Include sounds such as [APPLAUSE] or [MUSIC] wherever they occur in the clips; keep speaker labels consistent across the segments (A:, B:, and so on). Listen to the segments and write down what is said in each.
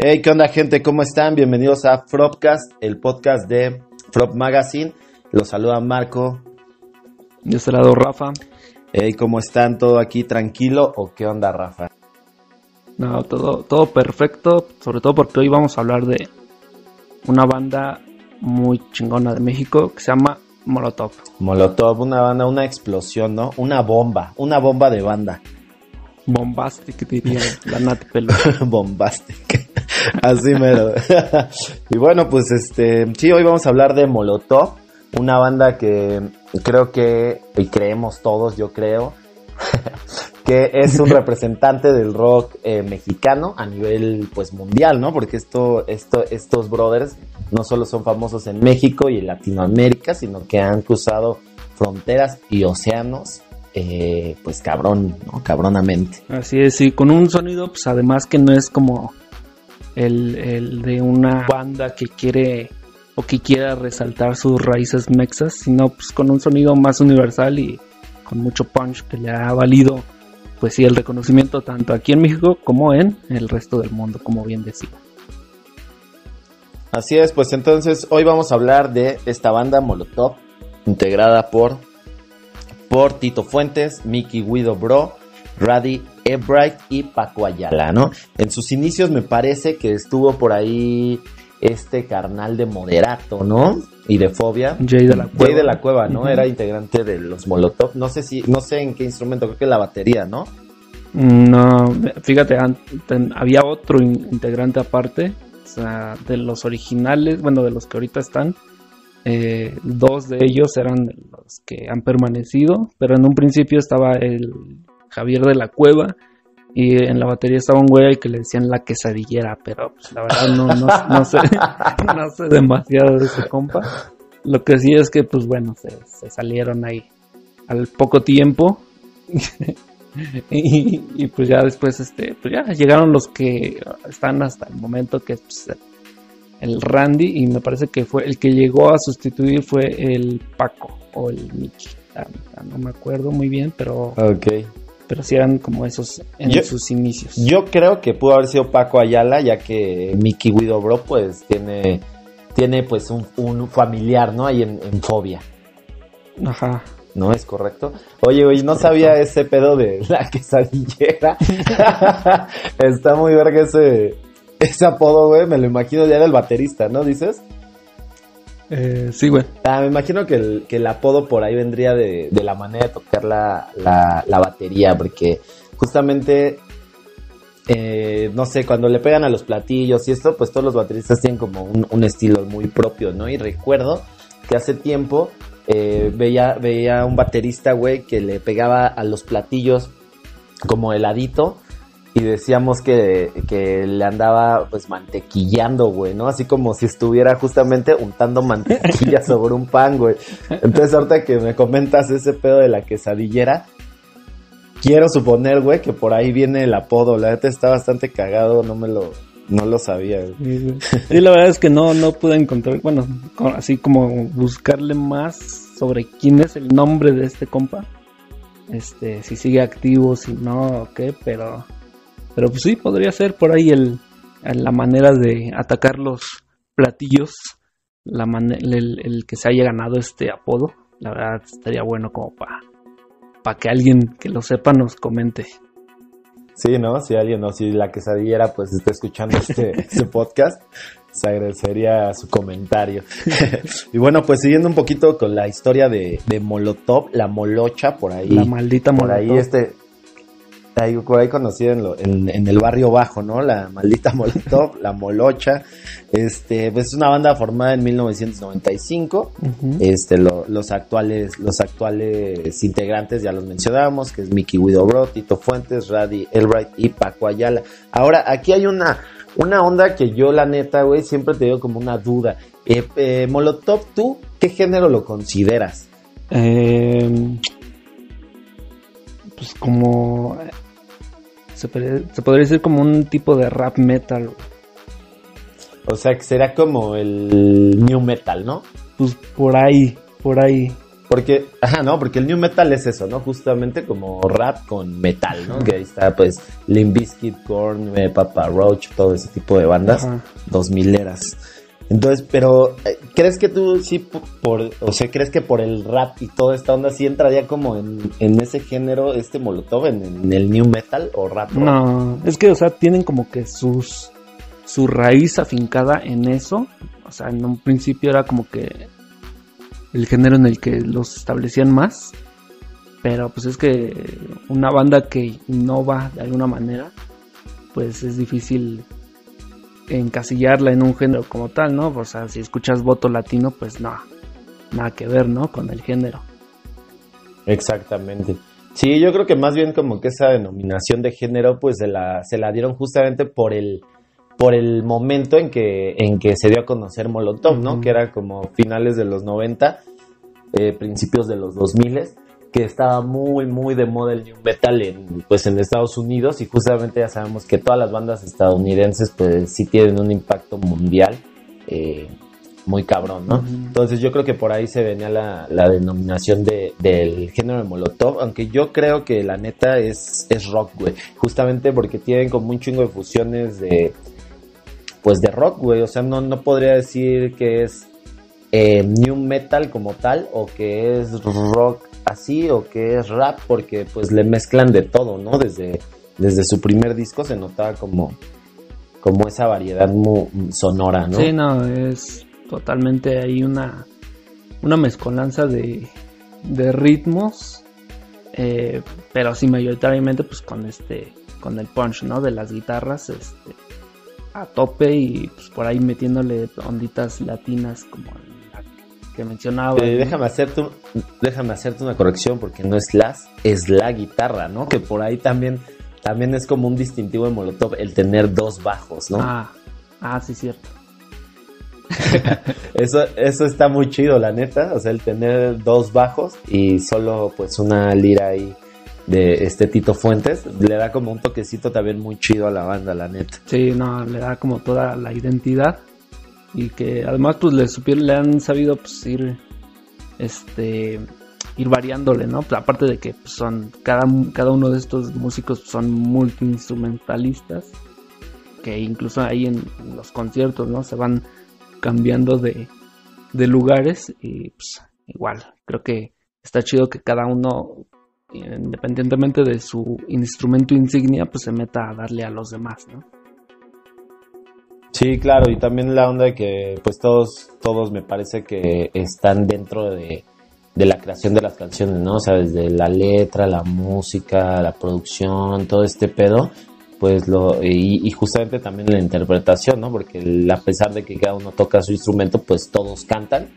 A: Hey, ¿qué onda gente? ¿Cómo están? Bienvenidos a Fropcast, el podcast de Frop Magazine. Los saluda Marco.
B: De este lado Rafa.
A: Hey, ¿cómo están? ¿Todo aquí tranquilo o qué onda, Rafa?
B: No, todo, todo perfecto, sobre todo porque hoy vamos a hablar de una banda muy chingona de México que se llama Molotov.
A: Molotov, una banda, una explosión, ¿no? Una bomba, una bomba de banda.
B: Bombastic, diría la Nat Pelo. [LAUGHS]
A: Bombastic. Así mero. [LAUGHS] y bueno, pues este, sí, hoy vamos a hablar de Molotov, una banda que creo que, y creemos todos, yo creo, [LAUGHS] que es un representante del rock eh, mexicano a nivel pues mundial, ¿no? Porque esto, esto, estos brothers no solo son famosos en México y en Latinoamérica, sino que han cruzado fronteras y océanos eh, pues cabrón, ¿no? Cabronamente.
B: Así es, sí, con un sonido, pues además que no es como el, de una banda que quiere o que quiera resaltar sus raíces mexas, sino pues con un sonido más universal y con mucho punch que le ha valido, pues sí, el reconocimiento tanto aquí en México como en el resto del mundo, como bien decía.
A: Así es, pues entonces hoy vamos a hablar de esta banda Molotov, integrada por por Tito Fuentes, Mickey Guido Bro, Raddy Ebright y Paco Ayala, ¿no? En sus inicios me parece que estuvo por ahí este carnal de Moderato, ¿no? Y de Fobia.
B: Jay de la Cueva.
A: Jay de la Cueva, ¿no? Era integrante de los Molotov. No sé si, no sé en qué instrumento, creo que la batería, ¿no?
B: No, fíjate, había otro integrante aparte, o sea, de los originales, bueno, de los que ahorita están, eh, dos de ellos eran los que han permanecido, pero en un principio estaba el Javier de la Cueva y en la batería estaba un güey que le decían la quesadillera, pero pues, la verdad no, no, no, sé, [LAUGHS] no sé demasiado de ese compa. Lo que sí es que, pues bueno, se, se salieron ahí al poco tiempo. [LAUGHS] y, y, pues ya después, este, pues ya llegaron los que están hasta el momento que pues, el Randy y me parece que fue el que llegó a sustituir fue el Paco o el Mickey. No me acuerdo muy bien, pero. Pero sí eran como esos en
A: yo,
B: sus inicios.
A: Yo creo que pudo haber sido Paco Ayala, ya que Mickey Guido Bro pues tiene tiene pues un, un familiar, ¿no? Ahí en, en, Fobia.
B: Ajá.
A: ¿No es correcto? Oye, oye, no sabía ese pedo de la quesadillera. [LAUGHS] [LAUGHS] Está muy verga ese, ese apodo, güey, me lo imagino ya del baterista, ¿no? ¿Dices?
B: Eh, sí, güey.
A: Ah, me imagino que el, que el apodo por ahí vendría de, de la manera de tocar la, la, la batería, porque justamente, eh, no sé, cuando le pegan a los platillos y esto, pues todos los bateristas tienen como un, un estilo muy propio, ¿no? Y recuerdo que hace tiempo eh, veía, veía un baterista, güey, que le pegaba a los platillos como heladito y decíamos que, que, le andaba pues mantequillando, güey, ¿no? Así como si estuviera justamente untando mantequilla [LAUGHS] sobre un pan, güey. Entonces ahorita que me comentas ese pedo de la quesadillera, quiero suponer, güey, que por ahí viene el apodo. La neta está bastante cagado, no me lo, no lo sabía, güey.
B: Sí, la verdad es que no, no pude encontrar, bueno, así como buscarle más sobre quién es el nombre de este compa. Este, si sigue activo, si no, o qué, pero pero pues sí, podría ser por ahí el, la manera de atacar los platillos, la el, el, que se haya ganado este apodo. La verdad estaría bueno como para pa que alguien que lo sepa nos comente.
A: Sí, ¿no? Si alguien o si la quesadillera pues está escuchando este, [LAUGHS] este podcast, se agradecería su comentario. [LAUGHS] y bueno, pues siguiendo un poquito con la historia de, de Molotov, la molocha por ahí.
B: La maldita
A: por
B: Molotov.
A: ahí este ahí, por ahí conocida en, lo, en, en, el barrio bajo, ¿no? La maldita [LAUGHS] Molotov, la Molocha. Este, pues es una banda formada en 1995. Uh -huh. Este, lo, los actuales, los actuales integrantes ya los mencionamos, que es Mickey Widobro, Tito Fuentes, Raddy Elbright y Paco Ayala. Ahora, aquí hay una, una onda que yo, la neta, güey, siempre te digo como una duda. Eh, eh, Molotov, ¿tú qué género lo consideras?
B: Eh, pues como se, se, podría decir como un tipo de rap metal.
A: O sea, que será como el new metal, ¿no?
B: Pues por ahí, por ahí.
A: Porque, ajá, no, porque el new metal es eso, ¿no? Justamente como rap con metal, ¿no? Que ahí está, pues, Limp Bizkit, Korn, eh, Papa Roach, todo ese tipo de bandas, dos mileras. Entonces, pero, eh, ¿crees que tú sí, por, o sea, crees que por el rap y toda esta onda sí entraría como en, en ese género, este Molotov, en, el new metal o rap?
B: No, es que, o sea, tienen como que sus, su raíz afincada en eso. O sea, en un principio era como que el género en el que los establecían más. Pero pues es que una banda que innova de alguna manera, pues es difícil encasillarla en un género como tal, ¿no? O sea, si escuchas voto latino, pues no, nada que ver, ¿no? Con el género.
A: Exactamente. Sí, yo creo que más bien como que esa denominación de género, pues se la, se la dieron justamente por el, por el momento en que, en que se dio a conocer Molotov, ¿no? Que era como finales de los 90, eh, principios de los 2000, que estaba muy, muy de moda el new metal en, pues en Estados Unidos y justamente ya sabemos que todas las bandas estadounidenses pues sí tienen un impacto mundial eh, muy cabrón, ¿no? Entonces yo creo que por ahí se venía la, denominación de, del género de Molotov, aunque yo creo que la neta es, es rock, güey, justamente porque tienen como un chingo de fusiones de pues de rock, güey. O sea, no, no podría decir que es eh, new metal como tal o que es rock así o que es rap porque pues le mezclan de todo, ¿no? Desde, desde su primer disco se notaba como, como esa variedad sonora, ¿no?
B: Sí, no, es totalmente ahí una, una mezcolanza de, de ritmos, eh, pero sí mayoritariamente pues con este, con el punch, ¿no? De las guitarras, este a tope y pues por ahí metiéndole onditas latinas como la que mencionaba.
A: Eh, déjame, hacerte, déjame hacerte una corrección porque no es las, es la guitarra, ¿no? Que por ahí también, también es como un distintivo de Molotov el tener dos bajos, ¿no?
B: Ah, ah sí, cierto. [LAUGHS]
A: eso, eso está muy chido, la neta. O sea, el tener dos bajos y solo pues una lira ahí de este Tito Fuentes, le da como un toquecito también muy chido a la banda, la neta.
B: Sí, no, le da como toda la identidad y que además pues le supieron, le han sabido pues ir este ir variándole, ¿no? Aparte de que pues, son cada, cada uno de estos músicos son multiinstrumentalistas que incluso ahí en los conciertos, ¿no? Se van cambiando de, de lugares y pues igual, creo que está chido que cada uno independientemente de su instrumento insignia, pues se meta a darle a los demás, ¿no?
A: Sí, claro, y también la onda de que pues todos, todos me parece que están dentro de, la creación de las canciones, ¿no? O sea, desde la letra, la música, la producción, todo este pedo, pues lo, y, justamente también la interpretación, ¿no? Porque a pesar de que cada uno toca su instrumento, pues todos cantan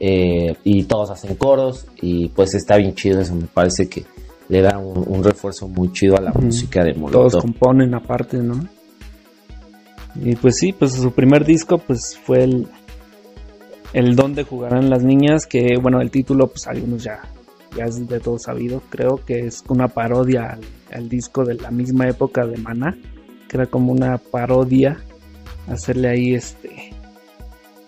A: eh, y todos hacen coros y pues está bien chido eso, me parece que le da un, refuerzo muy chido a la música de Molotov.
B: Todos componen aparte, ¿no? Y pues sí, pues su primer disco pues fue el, el Donde jugarán las niñas, que bueno, el título pues algunos ya, ya es de todo sabido, creo que es una parodia al, disco de la misma época de Mana, que era como una parodia, hacerle ahí este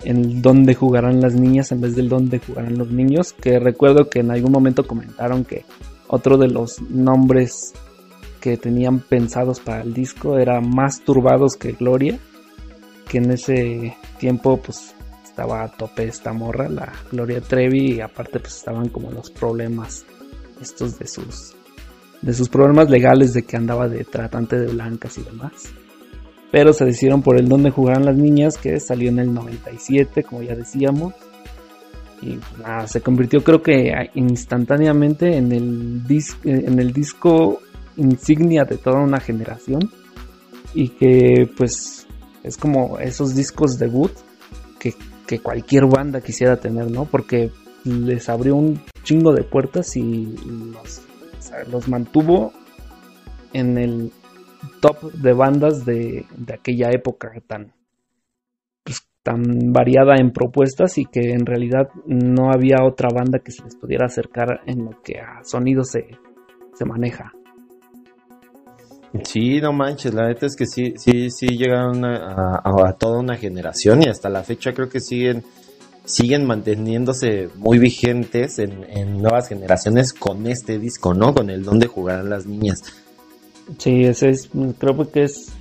B: en dónde jugarán las niñas en vez del dónde jugarán los niños, que recuerdo que en algún momento comentaron que otro de los nombres que tenían pensados para el disco era Más Turbados que Gloria, que en ese tiempo pues estaba a tope esta morra, la Gloria Trevi, y aparte pues estaban como los problemas estos de sus de sus problemas legales de que andaba de tratante de blancas y demás pero se decidieron por el donde jugarán las niñas, que salió en el 97, como ya decíamos. Y nada, se convirtió creo que instantáneamente en el, en el disco insignia de toda una generación. Y que pues es como esos discos debut que, que cualquier banda quisiera tener, ¿no? Porque les abrió un chingo de puertas y los, mantuvo en el top de bandas de, aquella época tan, pues, tan variada en propuestas y que en realidad no había otra banda que se les pudiera acercar en lo que a sonido se, se maneja.
A: Sí, no manches, la neta es que sí, sí, sí llegaron a, toda una generación y hasta la fecha creo que siguen siguen manteniéndose muy vigentes en, nuevas generaciones con este disco, ¿no? Con el donde jugarán las niñas.
B: Sí, ese es, creo que es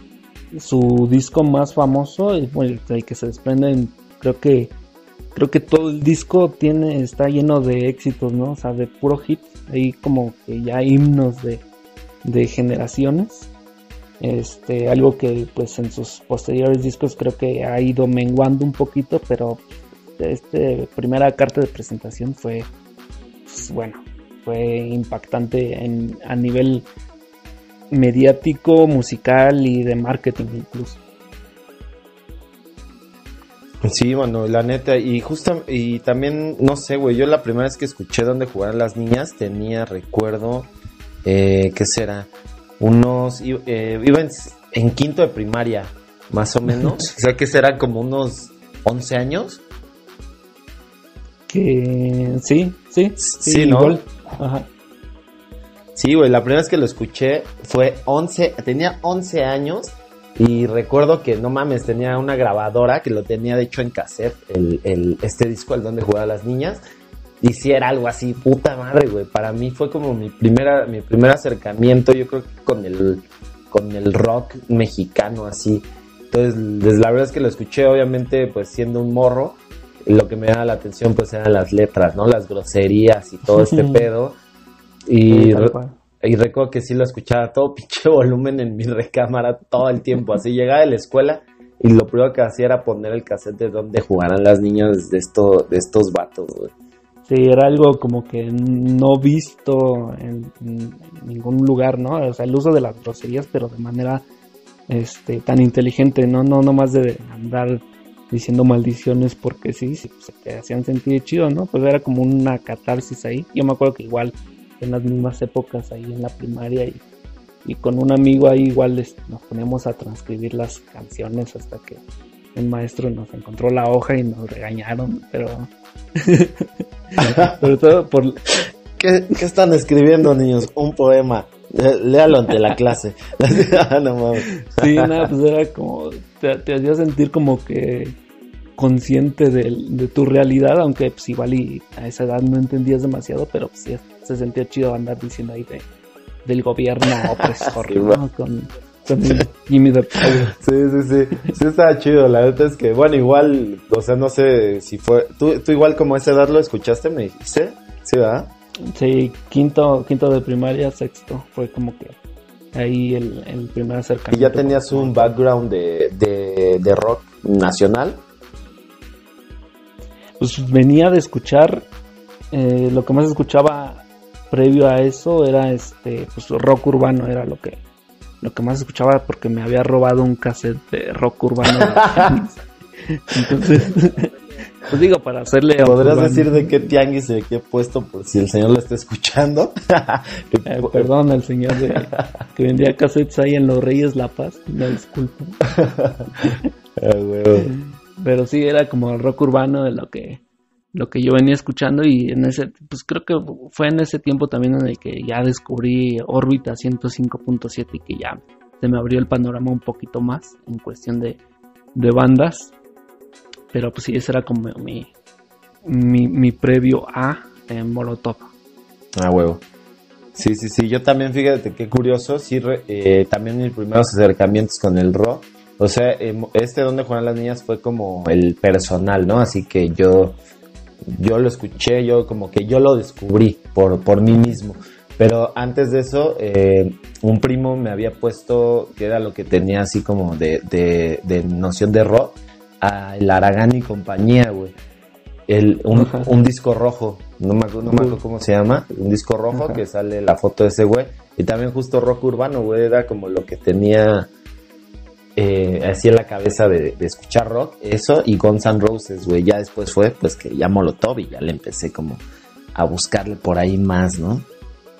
B: su disco más famoso, el, el que se desprende, creo que creo que todo el disco tiene está lleno de éxitos, ¿no? O sea, de puro hit, ahí como que ya himnos de, de generaciones. Este, algo que pues en sus posteriores discos creo que ha ido menguando un poquito, pero este primera carta de presentación fue pues, bueno, fue impactante en, a nivel mediático, musical y de marketing incluso.
A: Sí, bueno, la neta, y justo, y también, no sé, güey, yo la primera vez que escuché donde jugaban las niñas tenía, recuerdo, eh, ¿qué será? Unos, eh, iba en, quinto de primaria, más o menos, [LAUGHS] o sea, que será como unos 11 años.
B: Que sí, sí,
A: sí, ¿no? Ajá. Sí, güey, la primera vez que lo escuché fue 11, tenía 11 años y recuerdo que no mames, tenía una grabadora que lo tenía de hecho en cassette, el, el, este disco, el donde jugaba las niñas. Y si era algo así, puta madre, güey. Para mí fue como mi primera, mi primer acercamiento, yo creo que con el, con el rock mexicano así. Entonces, la verdad es que lo escuché, obviamente, pues siendo un morro, lo que me daba la atención pues eran las letras, ¿no? Las groserías y todo este [LAUGHS] pedo. Y, y recuerdo que sí lo escuchaba todo [LAUGHS] pinche volumen en mi recámara todo el tiempo. Así llegaba de la escuela y lo primero que hacía era poner el cassette de donde jugaran las niñas de, esto, de estos vatos, güey.
B: Sí, era algo como que no visto en, ningún lugar, ¿no? O sea, el uso de las groserías, pero de manera este, tan inteligente, ¿no? No nomás de andar diciendo maldiciones porque sí, sí se te hacían sentir chido, ¿no? Pues era como una catarsis ahí. Yo me acuerdo que igual en las mismas épocas ahí en la primaria y, con un amigo ahí igual nos ponemos a transcribir las canciones hasta que el maestro nos encontró la hoja y nos regañaron, pero [LAUGHS]
A: sobre todo por ¿Qué, están escribiendo niños? Un poema. Léalo ante la clase. [LAUGHS]
B: no Sí, nada, pues era como, te, te hacía sentir como que consciente de, tu realidad, aunque pues igual y a esa edad no entendías demasiado, pero pues sí, se sentía chido andar diciendo ahí de, del gobierno opresor, [LAUGHS] ¿no? Con,
A: Jimmy the [LAUGHS] Sí, sí, sí, sí estaba chido, la verdad es que, bueno, igual, o sea, no sé si fue, tú, tú igual como a esa edad lo escuchaste, me dijiste, sí, ¿verdad?
B: Sí, quinto, quinto de primaria, sexto, fue como que ahí el, el primer acercamiento.
A: ¿Y ya tenías un background de, de, de rock nacional?
B: pues venía de escuchar, eh, lo que más escuchaba previo a eso era este, pues rock urbano, era lo que, lo que más escuchaba porque me había robado un cassette de rock urbano. [LAUGHS] Entonces, pues digo, para hacerle...
A: ¿Podrías decir de qué tianguis de qué puesto por si el señor lo está escuchando? [LAUGHS]
B: Eh, perdón, el señor que vendía cassettes ahí en Los Reyes La Paz, me disculpo. [LAUGHS] Ah, pero sí era como el rock urbano de lo que lo que yo venía escuchando y en ese pues creo que fue en ese tiempo también en el que ya descubrí órbita 105.7 y que ya se me abrió el panorama un poquito más en cuestión de, de bandas. Pero pues sí ese era como mi mi, mi previo a en Molotov.
A: Ah huevo. Sí sí sí yo también fíjate qué curioso sí eh, también mis primeros acercamientos con el rock o sea, em, este donde juegan las niñas fue como el personal, ¿no? Así que yo, yo lo escuché, yo como que yo lo descubrí por, por mí mismo. Pero antes de eso, eh, un primo me había puesto, que era lo que tenía así como de, de, noción de rock, a el Aragán y compañía, güey. El, un, disco rojo, no me, acuerdo, no me acuerdo cómo se llama, un disco rojo que sale la foto de ese güey. Y también justo rock urbano, güey, era como lo que tenía eh, así en la cabeza de, escuchar rock, eso y Guns N' Roses, güey. Ya después fue, pues que ya Molotov y ya le empecé como a buscarle por ahí más, ¿no?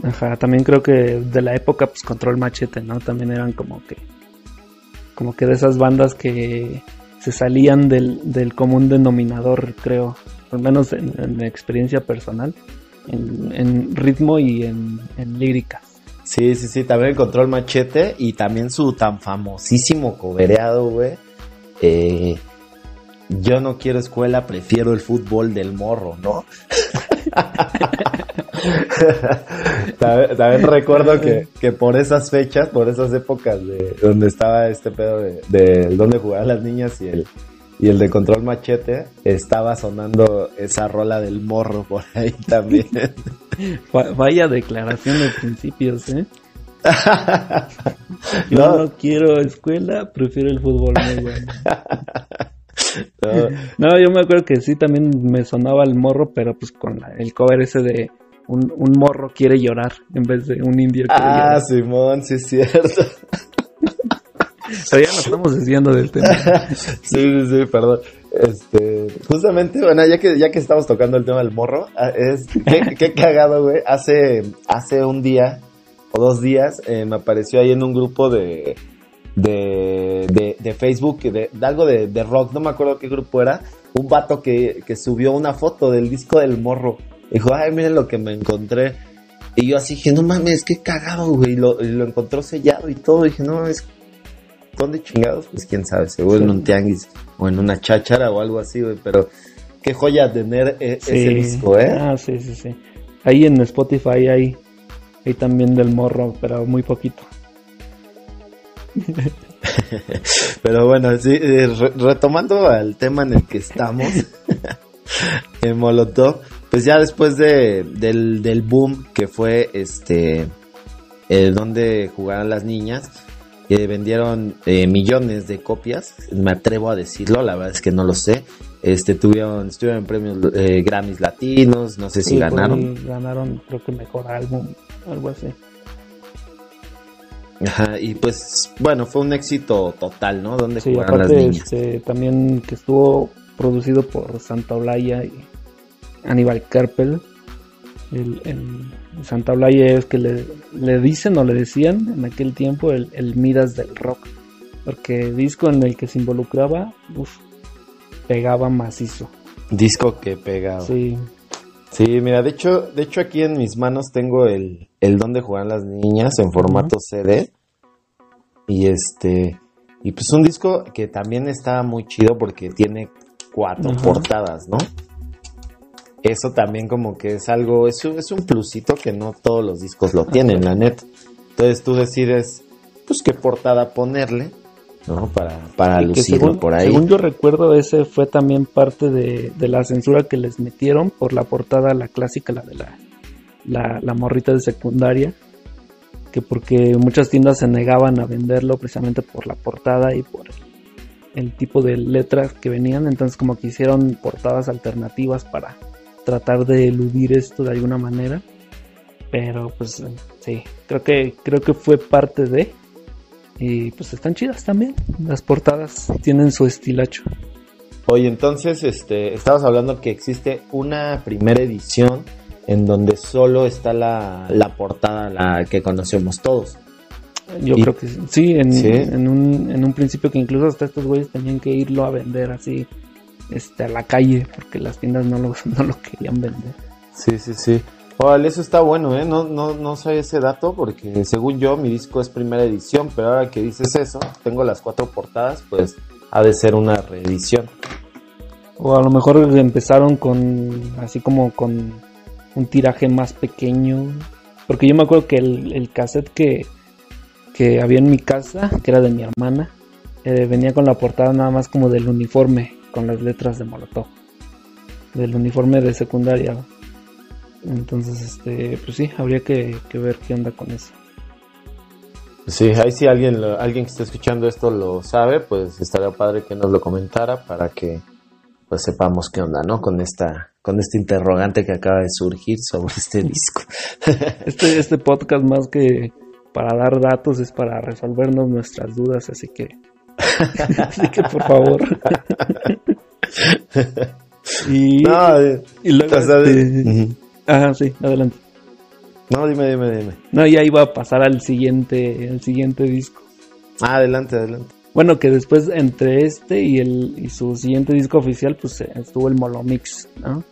B: Ajá, también creo que de la época, pues Control Machete, ¿no? También eran como que, como que de esas bandas que se salían del, común denominador, creo, al menos en, mi experiencia personal, en, ritmo y en, en líricas.
A: Sí, sí, sí, también encontró el machete y también su tan famosísimo cobereado, güey. Eh, yo no quiero escuela, prefiero el fútbol del morro, ¿no? [LAUGHS] también, recuerdo que, que, por esas fechas, por esas épocas de donde estaba este pedo de, de donde jugaban las niñas y el, y el de control machete, estaba sonando esa rola del morro por ahí también. [LAUGHS]
B: Vaya declaración de principios, ¿eh? [LAUGHS] Yo no. quiero escuela, prefiero el fútbol. [LAUGHS] no. yo me acuerdo que sí, también me sonaba el morro, pero pues con el cover ese de un, un morro quiere llorar en vez de un indio quiere
A: ah, Simón, sí es cierto.
B: Pero ya nos estamos desviando del tema. [LAUGHS]
A: sí, sí, sí, perdón. Este, justamente, bueno, ya que, ya que estamos tocando el tema del morro, ah, es, qué, [LAUGHS] qué cagado, güey. Hace, hace un día o dos días eh, me apareció ahí en un grupo de, de, de, Facebook, de, algo de, de, rock, no me acuerdo qué grupo era, un vato que, que subió una foto del disco del morro. Dijo, ay, miren lo que me encontré. Y yo así dije, no mames, qué cagado, güey. Y lo, lo encontró sellado y todo. dije, no, es ¿dónde chingados? Pues quién sabe, seguro en un tianguis o en una cháchara o algo así, güey, pero qué joya tener e, ese disco, ¿eh?
B: Ah, sí, sí, sí. Ahí en Spotify hay, hay también del morro, pero muy poquito. [LAUGHS] [LAUGHS]
A: pero bueno, sí, eh, retomando al tema en el que estamos, [LAUGHS] en Molotov, pues ya después de, del, del boom que fue este, eh, donde jugaban las niñas, que vendieron eh, millones de copias, me atrevo a decirlo, la verdad es que no lo sé. Este tuvieron, estuvieron en premios eh, Grammys latinos, no sé si ganaron.
B: Ganaron, creo que mejor álbum, algo así.
A: Ajá, y pues bueno, fue un éxito total, ¿no? Donde
B: sí,
A: jugaron las niñas.
B: Este, también que estuvo producido por Santa Olaya y Aníbal Carpel. El, Santa Blaya es que le, le, dicen o le decían en aquel tiempo el, el, Midas del rock. Porque disco en el que se involucraba, uf, pegaba macizo.
A: Disco que pegaba.
B: Sí.
A: Sí, mira, de hecho, de hecho aquí en mis manos tengo el, el donde juegan las niñas en formato CD. Y este, y pues un disco que también está muy chido porque tiene cuatro portadas, ¿no? Eso también como que es algo, es un, es un plusito que no todos los discos lo tienen, la net. Entonces tú decides, pues, qué portada ponerle, ¿no? Para, para lucirlo por ahí.
B: Según yo recuerdo, ese fue también parte de, la censura que les metieron por la portada, la clásica, la de la, la, morrita de secundaria. Que porque muchas tiendas se negaban a venderlo precisamente por la portada y por el, el tipo de letras que venían. Entonces como que hicieron portadas alternativas para tratar de eludir esto de alguna manera. Pero pues sí, creo que creo que fue parte de y pues están chidas también. Las portadas tienen su estilacho.
A: Oye, entonces este estabas hablando que existe una primera edición en donde solo está la, la portada la que conocemos todos.
B: Yo creo que sí, en, En, un, en un principio que incluso hasta estos güeyes tenían que irlo a vender así este, a la calle porque las tiendas no lo, [LAUGHS] no lo querían vender.
A: Sí, sí, sí. Órale, eso está bueno, ¿eh? No, no, no sé ese dato porque según yo mi disco es primera edición, pero ahora que dices eso, tengo las cuatro portadas, pues ha de ser una reedición.
B: O a lo mejor empezaron con, así como con un tiraje más pequeño. Porque yo me acuerdo que el, el cassette que, que había en mi casa, que era de mi hermana, eh, venía con la portada nada más como del uniforme con las letras de Molotov del uniforme de secundaria entonces este pues sí habría que, ver qué onda con eso
A: Sí, ahí si alguien, alguien que está escuchando esto lo sabe, pues estaría padre que nos lo comentara para que pues sepamos qué onda, ¿no? Con esta, con este interrogante que acaba de surgir sobre este [LAUGHS] disco.
B: Este, este podcast más que para dar datos es para resolvernos nuestras dudas, así que [LAUGHS] Así que por favor. [LAUGHS] y,
A: eh,
B: y luego. Este, ajá, sí, adelante.
A: No, dime, dime, dime.
B: No, ya iba a pasar al siguiente, el siguiente disco.
A: Ah, adelante, adelante.
B: Bueno, que después entre este y el y su siguiente disco oficial, pues eh, estuvo el Molomix, ¿no?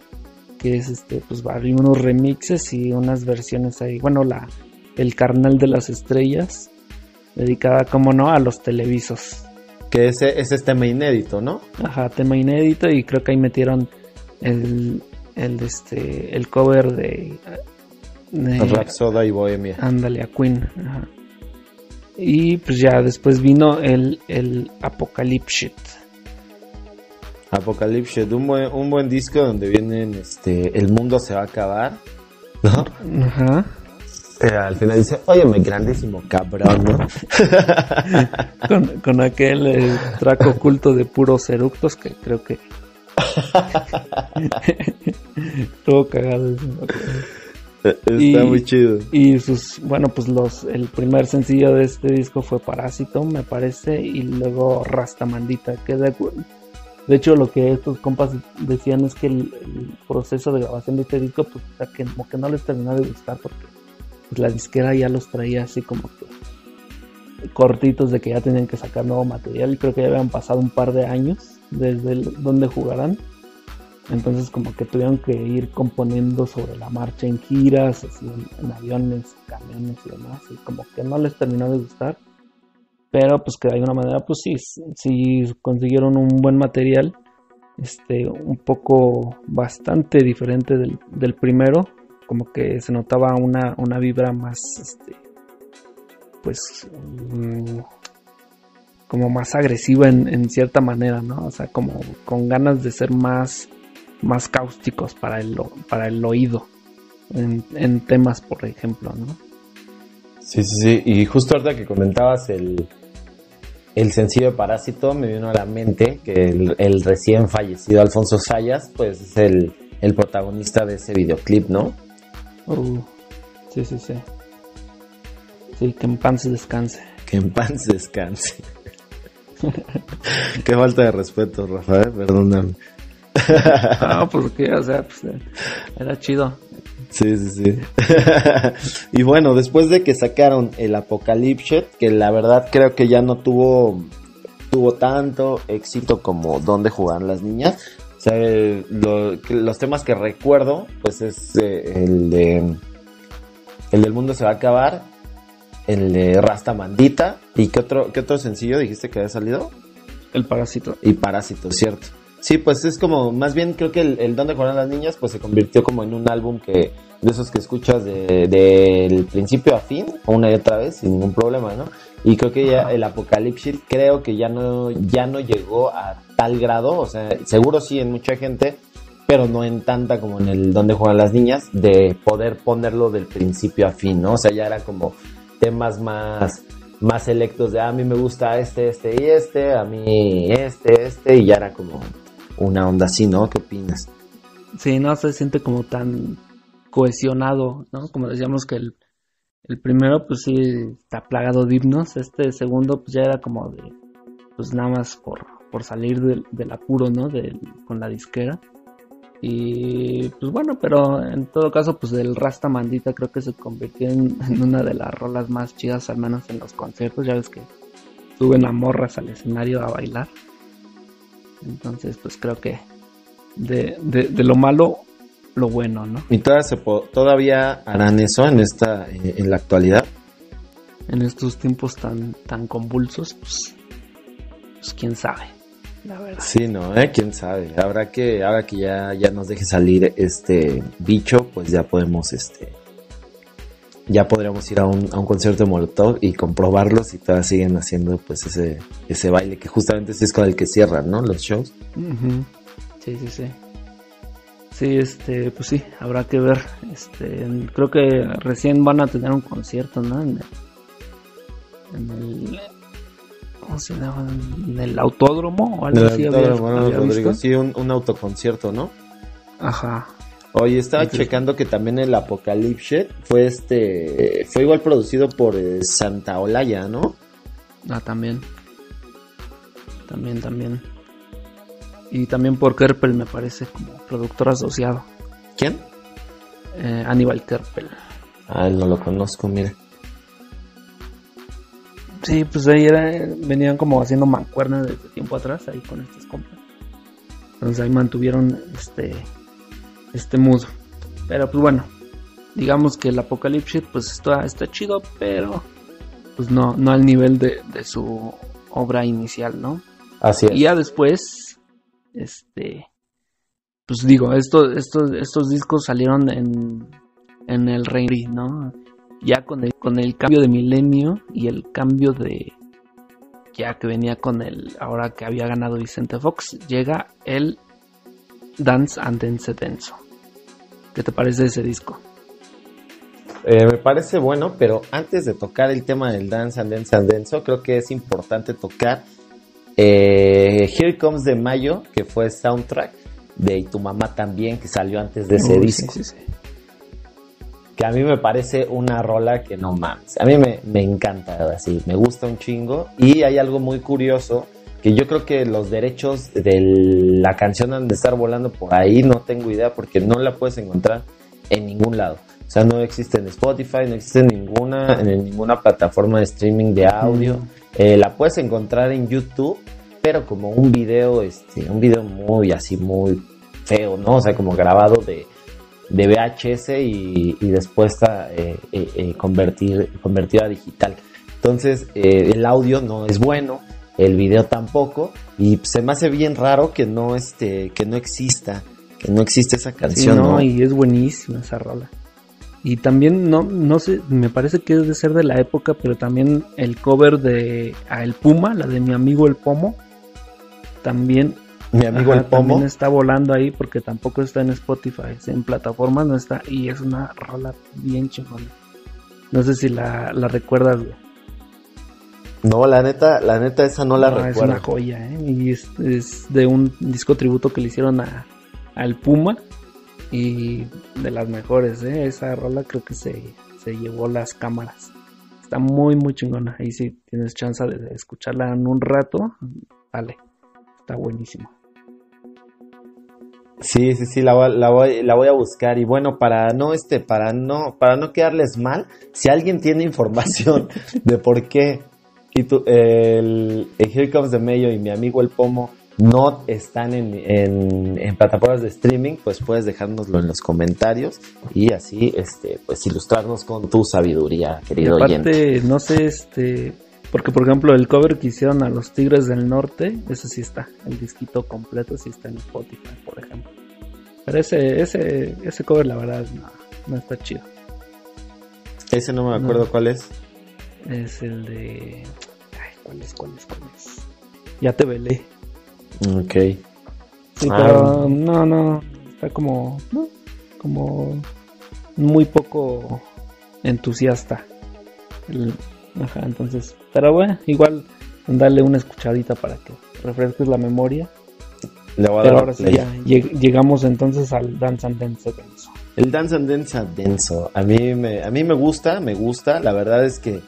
B: Que es este, pues hay unos remixes y unas versiones ahí. Bueno, la el carnal de las estrellas, dedicada, como no, a los televisos
A: Que ese, ese es tema inédito, ¿no?
B: Ajá, tema inédito y creo que ahí metieron el, el, este, el cover de...
A: de Rhapsoda y Bohemia.
B: Ándale, a Queen. Ajá. Y pues ya después vino el, el Apocalypse.
A: Apocalypse, un buen, un buen disco donde vienen, este, el mundo se va a acabar, ¿no?
B: Ajá.
A: Eh, al final dice, óyeme, grandísimo cabrón, ¿no? [LAUGHS]
B: con, con aquel eh, traco oculto de puros eructos que creo que... [LAUGHS] Estuvo cagado.
A: Está
B: Y-
A: muy chido.
B: Y sus, bueno, pues los, el primer sencillo de este disco fue Parásito, me parece, y luego Rastamandita, que de, de hecho lo que estos compas decían es que el, el proceso de grabación de este disco, pues o sea, que como que no les terminó de gustar porque pues, la disquera ya los traía así como que cortitos de que ya tenían que sacar nuevo material y creo que ya habían pasado un par de años desde donde jugarán. Entonces como que tuvieron que ir componiendo sobre la marcha en giras, así en, en aviones, camiones y demás, y como que no les terminó de gustar. Pero pues que de alguna manera pues sí, sí consiguieron un buen material, este, un poco bastante diferente del, del primero, como que se notaba una, una vibra más, este, pues, mm, como más agresiva en, en cierta manera, ¿no? O sea, como con ganas de ser más más cáusticos para el, para el oído en, temas, por ejemplo, ¿no?
A: Sí, sí, sí. Y justo ahorita que comentabas el, el sencillo Parásito, me vino a la mente que el, el recién fallecido Alfonso Sayas, pues es el, el protagonista de ese videoclip, ¿no?
B: Uh, sí, sí, sí. Sí, que en paz descanse.
A: Que en paz descanse. Qué falta de respeto, Rafael, perdóname.
B: Ah, porque, o sea, pues, eh, era chido.
A: Sí, sí, sí. y bueno, después de que sacaron el Apocalypse, que la verdad creo que ya no tuvo tuvo tanto éxito como Donde jugaban las niñas. O sea, el- lo- los temas que recuerdo, pues es eh, el de el del mundo se va a acabar, el de Rasta Mandita y qué otro qué otro sencillo dijiste que había salido
B: El parásito.
A: y Parásito, ¿cierto? Sí, pues es como, más bien creo que el, el Donde juegan las niñas, pues se convirtió como en un álbum que, de esos que escuchas de- del principio a fin, una y otra vez, sin ningún problema, ¿no? Y creo que ya el Apocalipsis creo que ya no, ya no llegó a tal grado, o sea, seguro sí en mucha gente, pero no en tanta como en el Donde juegan las niñas, de poder ponerlo del principio a fin, ¿no? O sea, ya era como temas más más selectos de "Ah, a mí me gusta este, este y este, a mí este, este, y ya era como una onda así, ¿no? ¿Qué opinas?
B: Sí, no se siente como tan cohesionado, ¿no? Como decíamos que el, el primero, pues sí, está plagado de himnos. Este segundo, pues ya era como de, pues nada más por, por salir del, del apuro, ¿no? Del- con la disquera. Y pues bueno, pero en todo caso, pues el Rasta Mandita creo que se convirtió en, en una de las rolas más chidas, al menos en los conciertos. Ya ves que suben a morras al escenario a bailar. Entonces, pues creo que de, de, de lo malo, lo bueno, ¿no?
A: ¿Y todavía, se todavía harán eso en esta, eh, en la actualidad?
B: En estos tiempos tan, tan convulsos, pues, pues quién sabe, la verdad.
A: Sí, no, ¿eh? ¿Quién sabe? Habrá que, ahora que ya, ya nos deje salir este bicho, pues ya podemos, este, ya podríamos ir a un, a un concierto de Molotov y comprobarlo si todavía siguen haciendo, pues, ese, ese baile que justamente es con el que cierran, ¿no? Los shows.
B: Sí, sí, sí. Sí, este, pues sí, habrá que ver. Este, creo que recién van a tener un concierto, ¿no? En el, en el ¿cómo se llama? En el autódromo o algo
A: Del
B: así.
A: Autódromo,
B: había-
A: ¿no,
B: había
A: Rodrigo?
B: visto.
A: Sí, un, un autoconcierto, ¿no?
B: Ajá.
A: Oye, estaba checando que también el Apocalypse fue este, fue igual producido por eh, Santa Olaya, ¿no?
B: Ah, también. También, también. Y también por Kerpel, me parece, como productor asociado.
A: ¿Quién?
B: Eh, Aníbal Kerpel.
A: Ah, él no lo conozco, mira.
B: Sí, pues ahí era, venían como haciendo mancuerna desde tiempo atrás, ahí con estos compas. Entonces ahí mantuvieron este, este mood. Pero pues bueno, digamos que el Apocalipsis pues está, está chido, pero pues no, no al nivel de, de su obra inicial, ¿no?
A: Así es.
B: Y ya después, este, pues digo, estos, estos, estos discos salieron en, en el Rey, ¿no? Ya con el, con el cambio de milenio y el cambio de, ya que venía con el, ahora que había ganado Vicente Fox, llega el Dance and Dance Denso. ¿Qué te parece ese disco?
A: Eh, me parece bueno, pero antes de tocar el tema del Dance and Dance and Denso, creo que es importante tocar eh, Here Comes de Mayo, que fue soundtrack de Y tu mamá también, que salió antes de ese disco. Sí, sí, sí. Que a mí me parece una rola que no mames. A mí me, me encanta, así, me gusta un chingo. Y hay algo muy curioso que yo creo que los derechos de la canción han de estar volando por ahí, no tengo idea porque no la puedes encontrar en ningún lado. O sea, no existe en Spotify, no existe en ninguna, en ninguna plataforma de streaming de audio. Eh, la puedes encontrar en YouTube, pero como un video, este, un video muy así, muy feo, ¿no? O sea, como grabado de, de VHS y, después está eh, eh, convertir, convertido a digital. Entonces, el audio no es bueno, el video tampoco, y se me hace bien raro que no, este, que no exista, que no existe esa canción.
B: no, y es buenísima esa rola. Y también, no, no sé, me parece que debe ser de la época, pero también el cover de a El Puma, la de mi amigo El Pomo, también
A: mi amigo el Pomo.
B: También está volando ahí porque tampoco está en Spotify. En plataformas no está. Y es una rola bien chingona. No sé si la, la recuerdas,
A: No, la neta, la neta esa no la recuerdo. Es
B: una joya, ¿eh? Y es, de un disco tributo que le hicieron a, al Puma. Y de las mejores, ¿eh? Esa rola creo que se, se llevó las cámaras. Está muy, muy chingona. Ahí si tienes chance de escucharla en un rato, vale. Está buenísimo.
A: Sí, sí, sí, la, voy, la voy a buscar. Y bueno, para no este, para no, para no quedarles mal, si alguien tiene información [LAUGHS] de por qué y el, Here Comes the Mayo y mi amigo el Pomo no están en, en, plataformas de streaming, pues puedes dejárnoslo en los comentarios y así, este, pues ilustrarnos con tu sabiduría, querido
B: aparte, No sé, este, porque, por ejemplo, el cover que hicieron a los Tigres del Norte, ese sí está. El disquito completo sí está en Spotify, por ejemplo. Pero ese, ese, ese cover, la verdad, no, no está chido.
A: Ese no me acuerdo cuál es.
B: Es el de. Ay, ¿cuál es? ¿Cuál es? ¿Cuál es? Ya te velé.
A: Ok.
B: Sí, ah. pero no, no. Está como. ¿no? Como. Muy poco entusiasta. El, Ajá, entonces, pero bueno, igual darle una escuchadita para que refresques la memoria. pero ahora sí, ya llegamos entonces al Dance and Dance denso.
A: El Dance and Dance denso, a mí me, a mí me gusta, me gusta, la verdad es que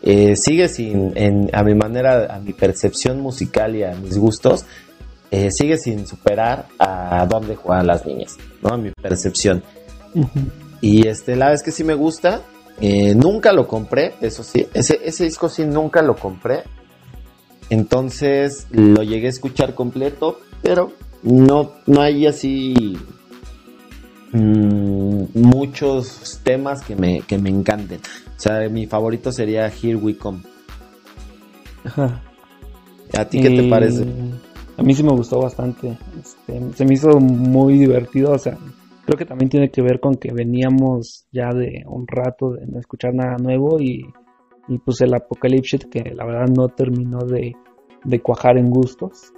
A: eh, sigue sin, en, a mi manera, a mi percepción musical y a mis gustos, eh, sigue sin superar a dónde juegan las niñas, ¿no? A mi percepción. Y este, la vez que sí me gusta, eh, nunca lo compré, eso sí. Ese, ese disco sí nunca lo compré. Entonces lo llegué a escuchar completo, pero no, no hay así mm, muchos temas que me, que me encanten. O sea, mi favorito sería Here We Come. ¿A ti qué te parece?
B: A mí sí me gustó bastante. Este, se me hizo muy divertido. O sea, creo que también tiene que ver con que veníamos ya de un rato de no escuchar nada nuevo y, pues el Apocalypse que la verdad no terminó de, cuajar en gustos.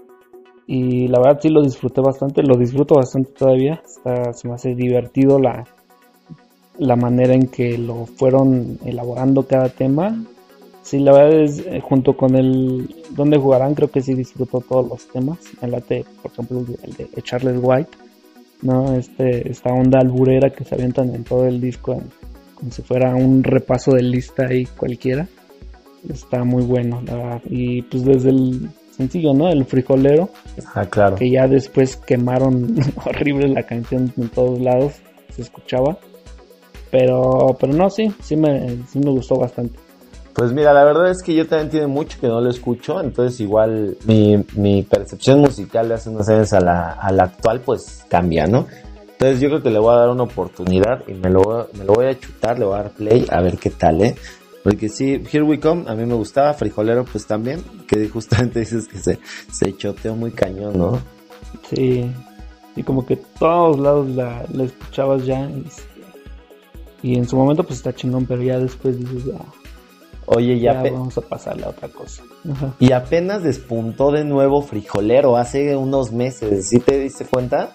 B: Y la verdad sí lo disfruté bastante, lo disfruto bastante todavía. se me hace divertido la, la manera en que lo fueron elaborando cada tema. Sí, la verdad es, eh, junto con el donde jugarán, creo que sí disfruto todos los temas. El late, por ejemplo, el de Charles White ¿no? Este, esta onda alburera que se avientan en todo el disco, como si fuera un repaso de lista ahí cualquiera. Está muy bueno, Y pues desde el sencillo, ¿no? El frijolero.
A: Ah, claro.
B: Que ya después quemaron [LAUGHS] horrible la canción en todos lados, se escuchaba. Pero, pero no, sí, sí me, sí me gustó bastante.
A: Pues mira, la verdad es que yo también tiene mucho que no lo escucho, entonces igual mi, percepción musical de hace unos años a la, actual pues cambia, ¿no? Entonces yo creo que le voy a dar una oportunidad y me lo, voy a chutar, le voy a dar play a ver qué tal, ¿eh? Porque sí, Here We Come, a mí me gustaba, Frijolero pues también, que [LAUGHS] justamente dices que se, se choteó muy cañón, ¿no?
B: Sí, y como que todos lados la, la escuchabas ya. Y, en su momento pues está chingón, pero ya después dices, ya,
A: Oye, ya,
B: vamos a pasarle a otra cosa.
A: Y apenas despuntó de nuevo Frijolero hace unos meses, ¿sí te diste cuenta?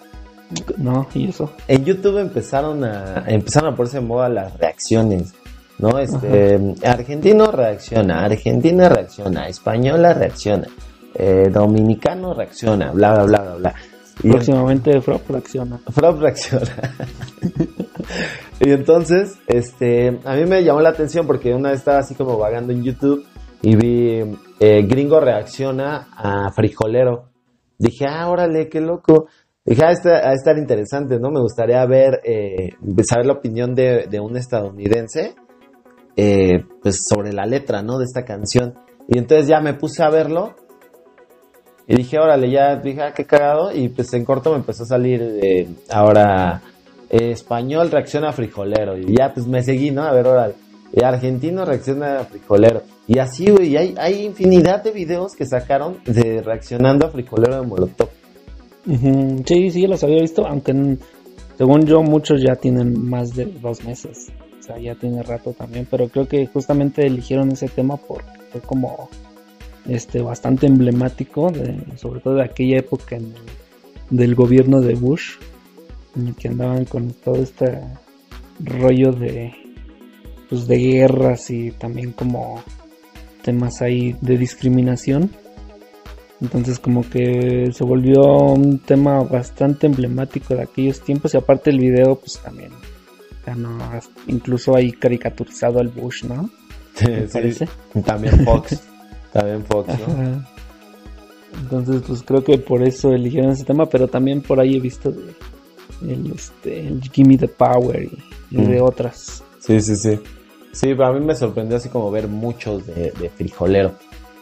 B: No, ¿y eso?
A: En YouTube empezaron a empezaron a ponerse en moda las reacciones, ¿no? Este, argentino reacciona, argentina reacciona, española reacciona, eh, dominicano reacciona, bla, bla, bla, bla, bla.
B: Y Próximamente Frog reacciona.
A: Frog reacciona. [LAUGHS] y entonces, este, a mí me llamó la atención porque una vez estaba así como vagando en YouTube y vi eh, Gringo reacciona a Frijolero. Dije, ah, órale, qué loco. Dije, ah, a estar interesante, ¿no? Me gustaría ver, eh, saber la opinión de, de un estadounidense, eh, pues sobre la letra, ¿no? De esta canción. Y entonces ya me puse a verlo y dije, órale, ya dije, ah, qué cagado. Y pues en corto me empezó a salir eh, ahora español reacciona a frijolero. Y ya pues me seguí, ¿no? A ver, órale. argentino reacciona a frijolero. Y así, güey, hay, hay infinidad de videos que sacaron de reaccionando a frijolero de Molotov.
B: Sí, sí, los había visto, aunque según yo muchos ya tienen más de dos meses. O sea, ya tiene rato también, pero creo que justamente eligieron ese tema porque fue como este bastante emblemático, de, sobre todo de aquella época del gobierno de Bush, en el que andaban con todo este rollo de pues de guerras y también como temas ahí de discriminación. Entonces como que se volvió un tema bastante emblemático de aquellos tiempos y aparte el video pues también incluso ahí caricaturizado al Bush, ¿no?
A: Sí, También Fox. [LAUGHS] también Fox, ¿no?
B: Entonces pues creo que por eso eligieron ese tema, pero también por ahí he visto de el, este, el Gimme the Power y, de mm. otras.
A: Sí, sí, sí. Sí, para mí me sorprendió así como ver muchos de, de frijolero.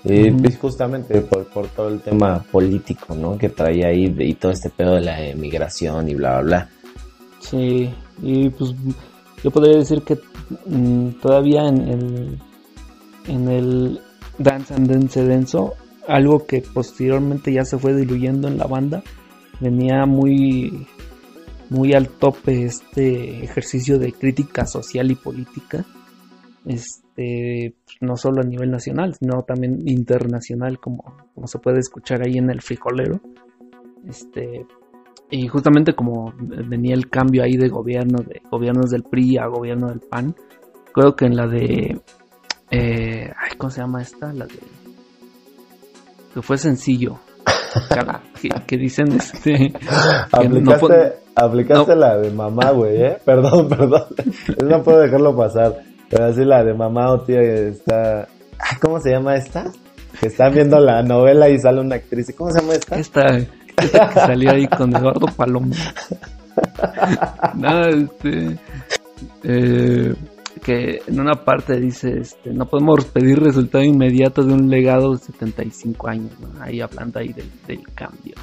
A: Y pues, justamente por, todo el tema político, ¿no? Que traía ahí y todo este pedo de la emigración y bla, bla, bla.
B: Sí, y pues yo podría decir que mm, todavía en el, en el Dance and Dance Denso, algo que posteriormente ya se fue diluyendo en la banda, venía muy, muy al tope este ejercicio de crítica social y política. Este, este, no solo a nivel nacional, sino también internacional, como, como se puede escuchar ahí en el frijolero. Este, y justamente como venía el cambio ahí de gobierno, de gobiernos del PRI a gobierno del PAN, creo que en la de, eh, ¿cómo se llama esta? La de, que fue sencillo, [LAUGHS] que, dicen este
A: aplicaste, la de mamá güey eh [LAUGHS] perdón perdón no puedo dejarlo pasar pero así la de mamá o tía está. ¿Cómo se llama esta? Que están viendo la novela y sale una actriz. ¿Cómo se llama esta?
B: Esta, esta que salió ahí con Eduardo Palomo. [LAUGHS] Nada, este. Eh, que en una parte dice, este, no podemos pedir resultado inmediato de un legado de 75 años, ¿no? ahí hablando ahí del, cambio.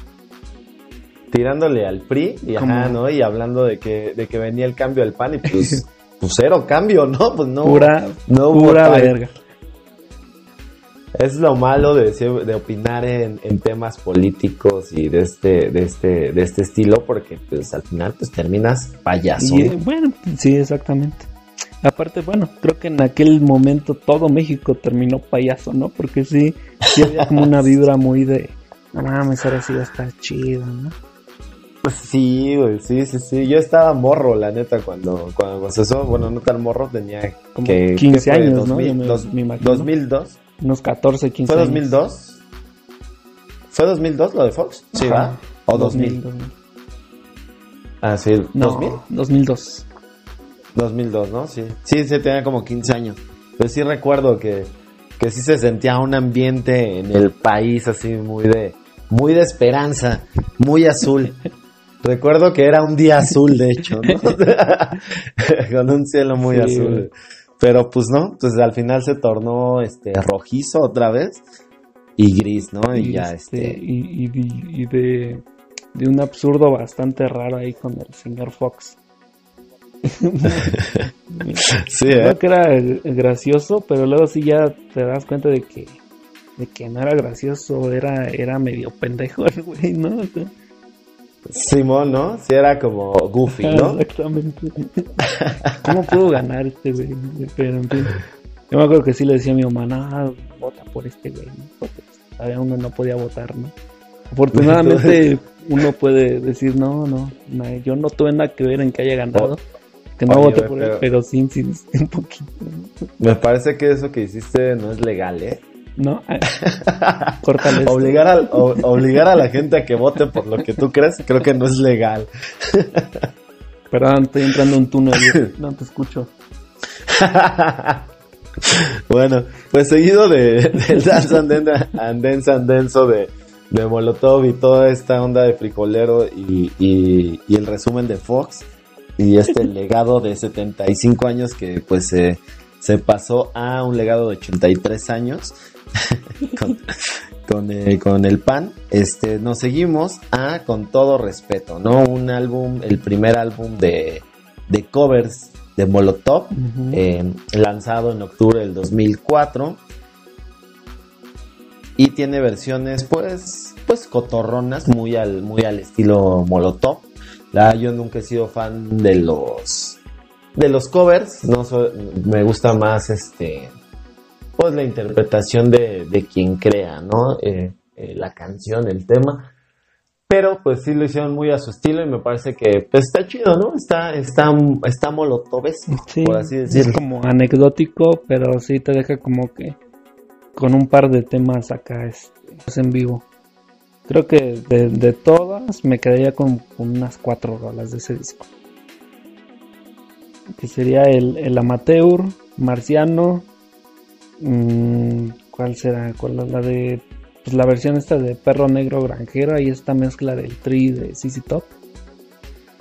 A: Tirándole al PRI y, ajá, ¿no? y hablando de que, de que venía el cambio al PAN y pues [LAUGHS] pues cero cambio, ¿no? Pues no.
B: Pura, no pura verga.
A: Es lo malo de, de opinar en, temas políticos y de este, de este, de este estilo, porque pues al final pues terminas payaso.
B: bueno, sí, exactamente. Aparte, bueno, creo que en aquel momento todo México terminó payaso, ¿no? Porque sí, sí había como una [LAUGHS] vibra muy de, no mames, ahora sí va a estar chido, ¿no?
A: Pues sí, güey, sí, sí, sí. Yo estaba morro, la neta, cuando, cuando eso. Bueno, no tan morro, tenía
B: como que, 15 años, ¿no?
A: Me, 2002.
B: Unos 14, 15
A: ¿Fue 2002? ¿Fue 2002 lo de Fox? Sí, va. ¿O 2000? Ah, sí,
B: no, ¿2000? 2002.
A: 2002, ¿no? Sí. Sí, sí, tenía como 15 años. Pero sí recuerdo que, que sí se sentía un ambiente en el país así muy de, muy de esperanza, muy azul. [LAUGHS] Recuerdo que era un día azul, de hecho, ¿no? [LAUGHS] [LAUGHS] con un cielo muy azul. Pero pues no, pues al final se tornó este rojizo otra vez y gris, ¿no? Y, ya este, este...
B: Y, de, de un absurdo bastante raro ahí con el señor Fox. [LAUGHS]
A: sí,
B: Creo que era gracioso, pero luego sí ya te das cuenta de que de que no era gracioso, era era medio pendejo el güey, ¿no?
A: Simón, ¿no? Sí, era como goofy, ¿no? [LAUGHS]
B: Exactamente. ¿Cómo puedo ganar este güey? Pero en fin. Yo me acuerdo que sí le decía a mi mamá, no, vota por este güey, porque todavía uno no podía votar, ¿no? Afortunadamente [LAUGHS] uno puede decir, no, no, no, yo no tuve nada que ver en que haya ganado. Que no
A: Oye,
B: voté por él,
A: pero-
B: sí insistí un poquito.
A: Me parece que eso que hiciste no es legal, ¿eh?
B: ¿No? Ah, [LAUGHS] Córtale.
A: Obligar, o- obligar a la gente a que vote por lo que tú crees, creo que no es legal. [LAUGHS]
B: Perdón, estoy entrando en un túnel. [LAUGHS] No te escucho.
A: bueno, pues seguido de, del Dance and Dance and Denso de, de Molotov y toda esta onda de frijolero y, y- y el resumen de Fox y este legado de 75 años que pues se se pasó a un legado de 83 años [LAUGHS] con, con, eh, con el pan. Este, nos seguimos a Con todo respeto, ¿no? Un álbum, el primer álbum de, de covers de Molotov eh, lanzado en octubre del 2004 y tiene versiones pues pues cotorronas muy al muy al estilo Molotov la yo nunca he sido fan de los de los covers no me gusta más este pues la interpretación de, de quien crea no Eh, eh, la canción el tema pero pues sí lo hicieron muy a su estilo y me parece que pues está chido no está está está molotovesco
B: Sí,
A: por así
B: es
A: decirlo
B: como anecdótico, pero sí te deja como que con un par de temas acá este, en vivo. Creo que de, de todas me quedaría con, con unas cuatro rolas de ese disco. Que sería el, el Amateur, Marciano, ¿cuál será? ¿Cuál es la de pues la versión esta de Perro Negro Granjero? Ahí esta mezcla del tri de CC Top.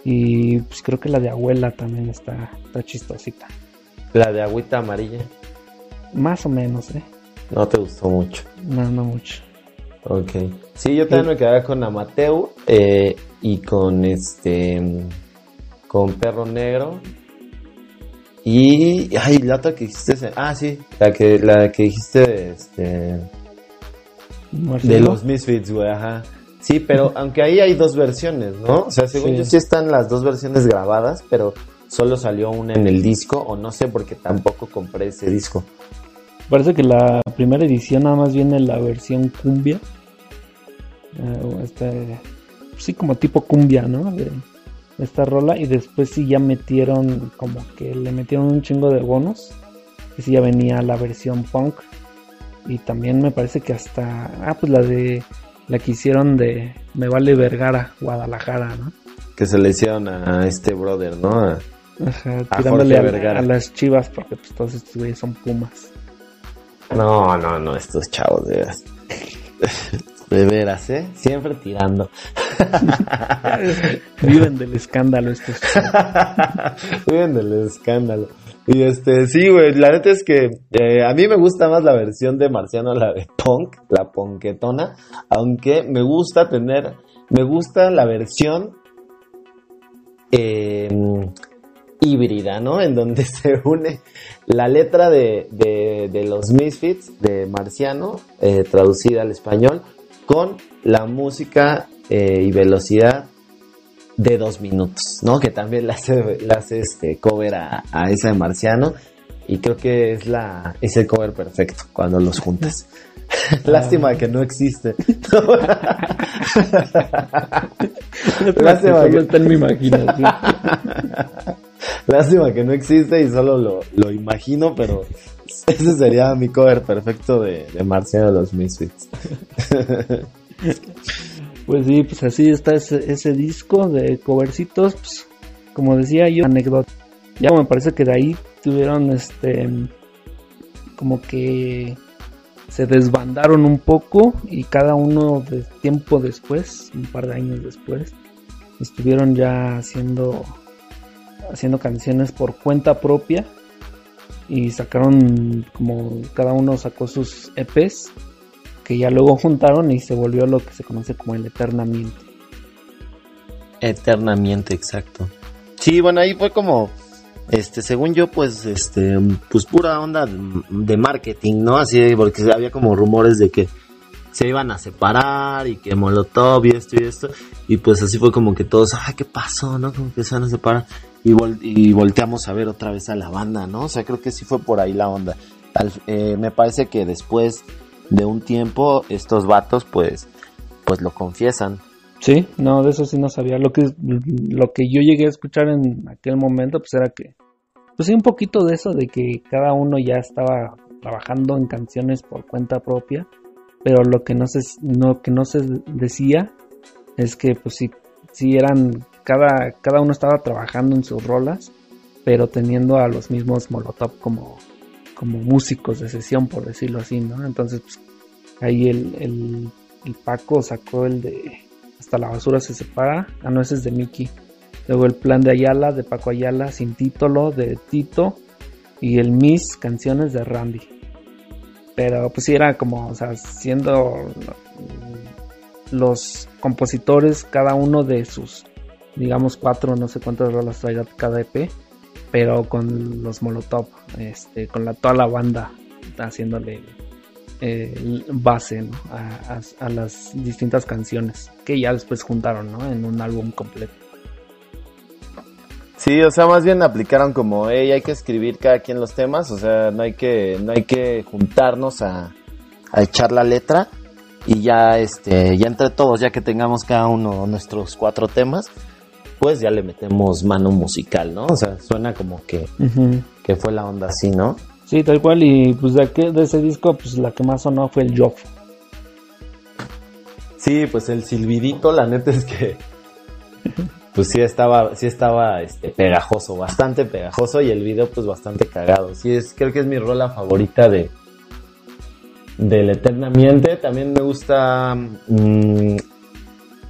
B: Y pues creo que la de Abuela también está, está chistosita.
A: La de agüita amarilla.
B: Más o menos, ¿eh?
A: No te gustó mucho.
B: No, no mucho.
A: Ok. Sí, yo también me quedaba con Amateu eh, y con este. Con Perro Negro. Y. Ay, la otra que dijiste. Ah, sí. La que, la que dijiste. Este. De los Misfits, güey, ajá. Sí, pero aunque ahí hay dos versiones, ¿no? O sea, según
B: Sí.
A: yo sí están las dos versiones grabadas, pero solo salió una en el disco, o no sé, porque tampoco compré ese disco.
B: Parece que la primera edición nada más viene la versión cumbia. O este, sí, como tipo cumbia, ¿no? De esta rola. Y después sí ya metieron, como que le metieron un chingo de bonos. Y sí ya venía la versión punk. Y también me parece que hasta. Ah, pues la de. La que hicieron de Me Vale Vergara, Guadalajara, ¿no?
A: Que se le hicieron a este brother, ¿no? A-
B: Ajá,
A: A
B: tirándole a,
A: Vergara.
B: a las chivas, porque pues todos estos güeyes son pumas.
A: No, no, no, estos chavos, de. De veras, ¿eh? Siempre tirando. [LAUGHS]
B: Viven del escándalo estos [LAUGHS]
A: Viven del escándalo. Y este, sí, güey, la neta es que eh, a mí me gusta más la versión de Marciano, la de punk, la ponquetona, aunque me gusta tener, me gusta la versión eh, híbrida, ¿no? En donde [LAUGHS] se une la letra de, de- de los Misfits de Marciano, eh, traducida al español, con la música eh, y velocidad de dos minutos, ¿no? Que también la hace, la [LAUGHS] hace este cover a, a esa de Marciano. Y creo que es la es el cover perfecto cuando los juntas. [LAUGHS] Lástima que no existe. [LAUGHS] Lástima que-
B: está en mi imaginación.
A: Lástima que no existe y solo lo, lo imagino, pero [LAUGHS] ese sería mi cover perfecto de, de Marciano de los Misfits. [LAUGHS]
B: Pues sí, pues así está ese, disco de covercitos, pues, como decía yo, anécdota. Ya me parece que de ahí tuvieron este como que se desbandaron un poco y cada uno de tiempo después, un par de años después, estuvieron ya haciendo haciendo canciones por cuenta propia y sacaron como cada uno sacó sus EPs que ya luego juntaron y se volvió lo que se conoce como el Eternamente.
A: Eternamente, exacto. Sí, bueno, ahí fue como este, según yo, pues, este, pues pura onda de marketing, ¿no? Así, porque había como rumores de que se iban a separar y que Molotov y esto y esto. Y pues así fue como que todos, ah, ¿qué pasó? ¿No? Como que se van a separar. Y, volteamos a ver otra vez a la banda, ¿no? O sea, creo que sí fue por ahí la onda. Eh, me parece que después de un tiempo, estos vatos, pues, pues lo confiesan.
B: Sí, no, de eso sí no sabía. Lo que, lo que yo llegué a escuchar en aquel momento, pues era que, pues sí, un poquito de eso, de que cada uno ya estaba trabajando en canciones por cuenta propia, pero lo que no se, no, que no se decía es que, pues sí, sí eran, cada, cada uno estaba trabajando en sus rolas, pero teniendo a los mismos Molotov como, como músicos de sesión, por decirlo así, ¿no? Entonces, pues, ahí el, el, Paco sacó el de hasta la basura se separa. Ah, no, ese es de Mickey. Luego el plan de Ayala, de Paco Ayala, sin título, de Tito. Y el Miss, canciones de Randy. Pero pues sí era como, o sea, siendo los compositores, cada uno de sus, digamos, cuatro, no sé cuántas rolas traiga cada EP. Pero con los Molotov, este, con la, toda la banda haciéndole eh, base a, las distintas canciones que ya después juntaron ¿no? en un álbum completo.
A: Sí, o sea, más bien aplicaron como, hey, hay que escribir cada quien los temas, o sea, no hay que, no hay que juntarnos a, a echar la letra y ya, este, ya entre todos, ya que tengamos cada uno nuestros cuatro temas, pues ya le metemos mano musical, ¿no? O sea, suena como que, que fue la onda así, ¿no?
B: Sí, tal cual, y pues de, de ese disco, pues la que más sonó fue el Job.
A: Sí, pues el silbidito, la neta es que pues sí estaba, sí estaba este, pegajoso, bastante pegajoso y el video pues bastante cagado. Sí, es, creo que es mi rola favorita de del Eternamente. También me gusta mmm,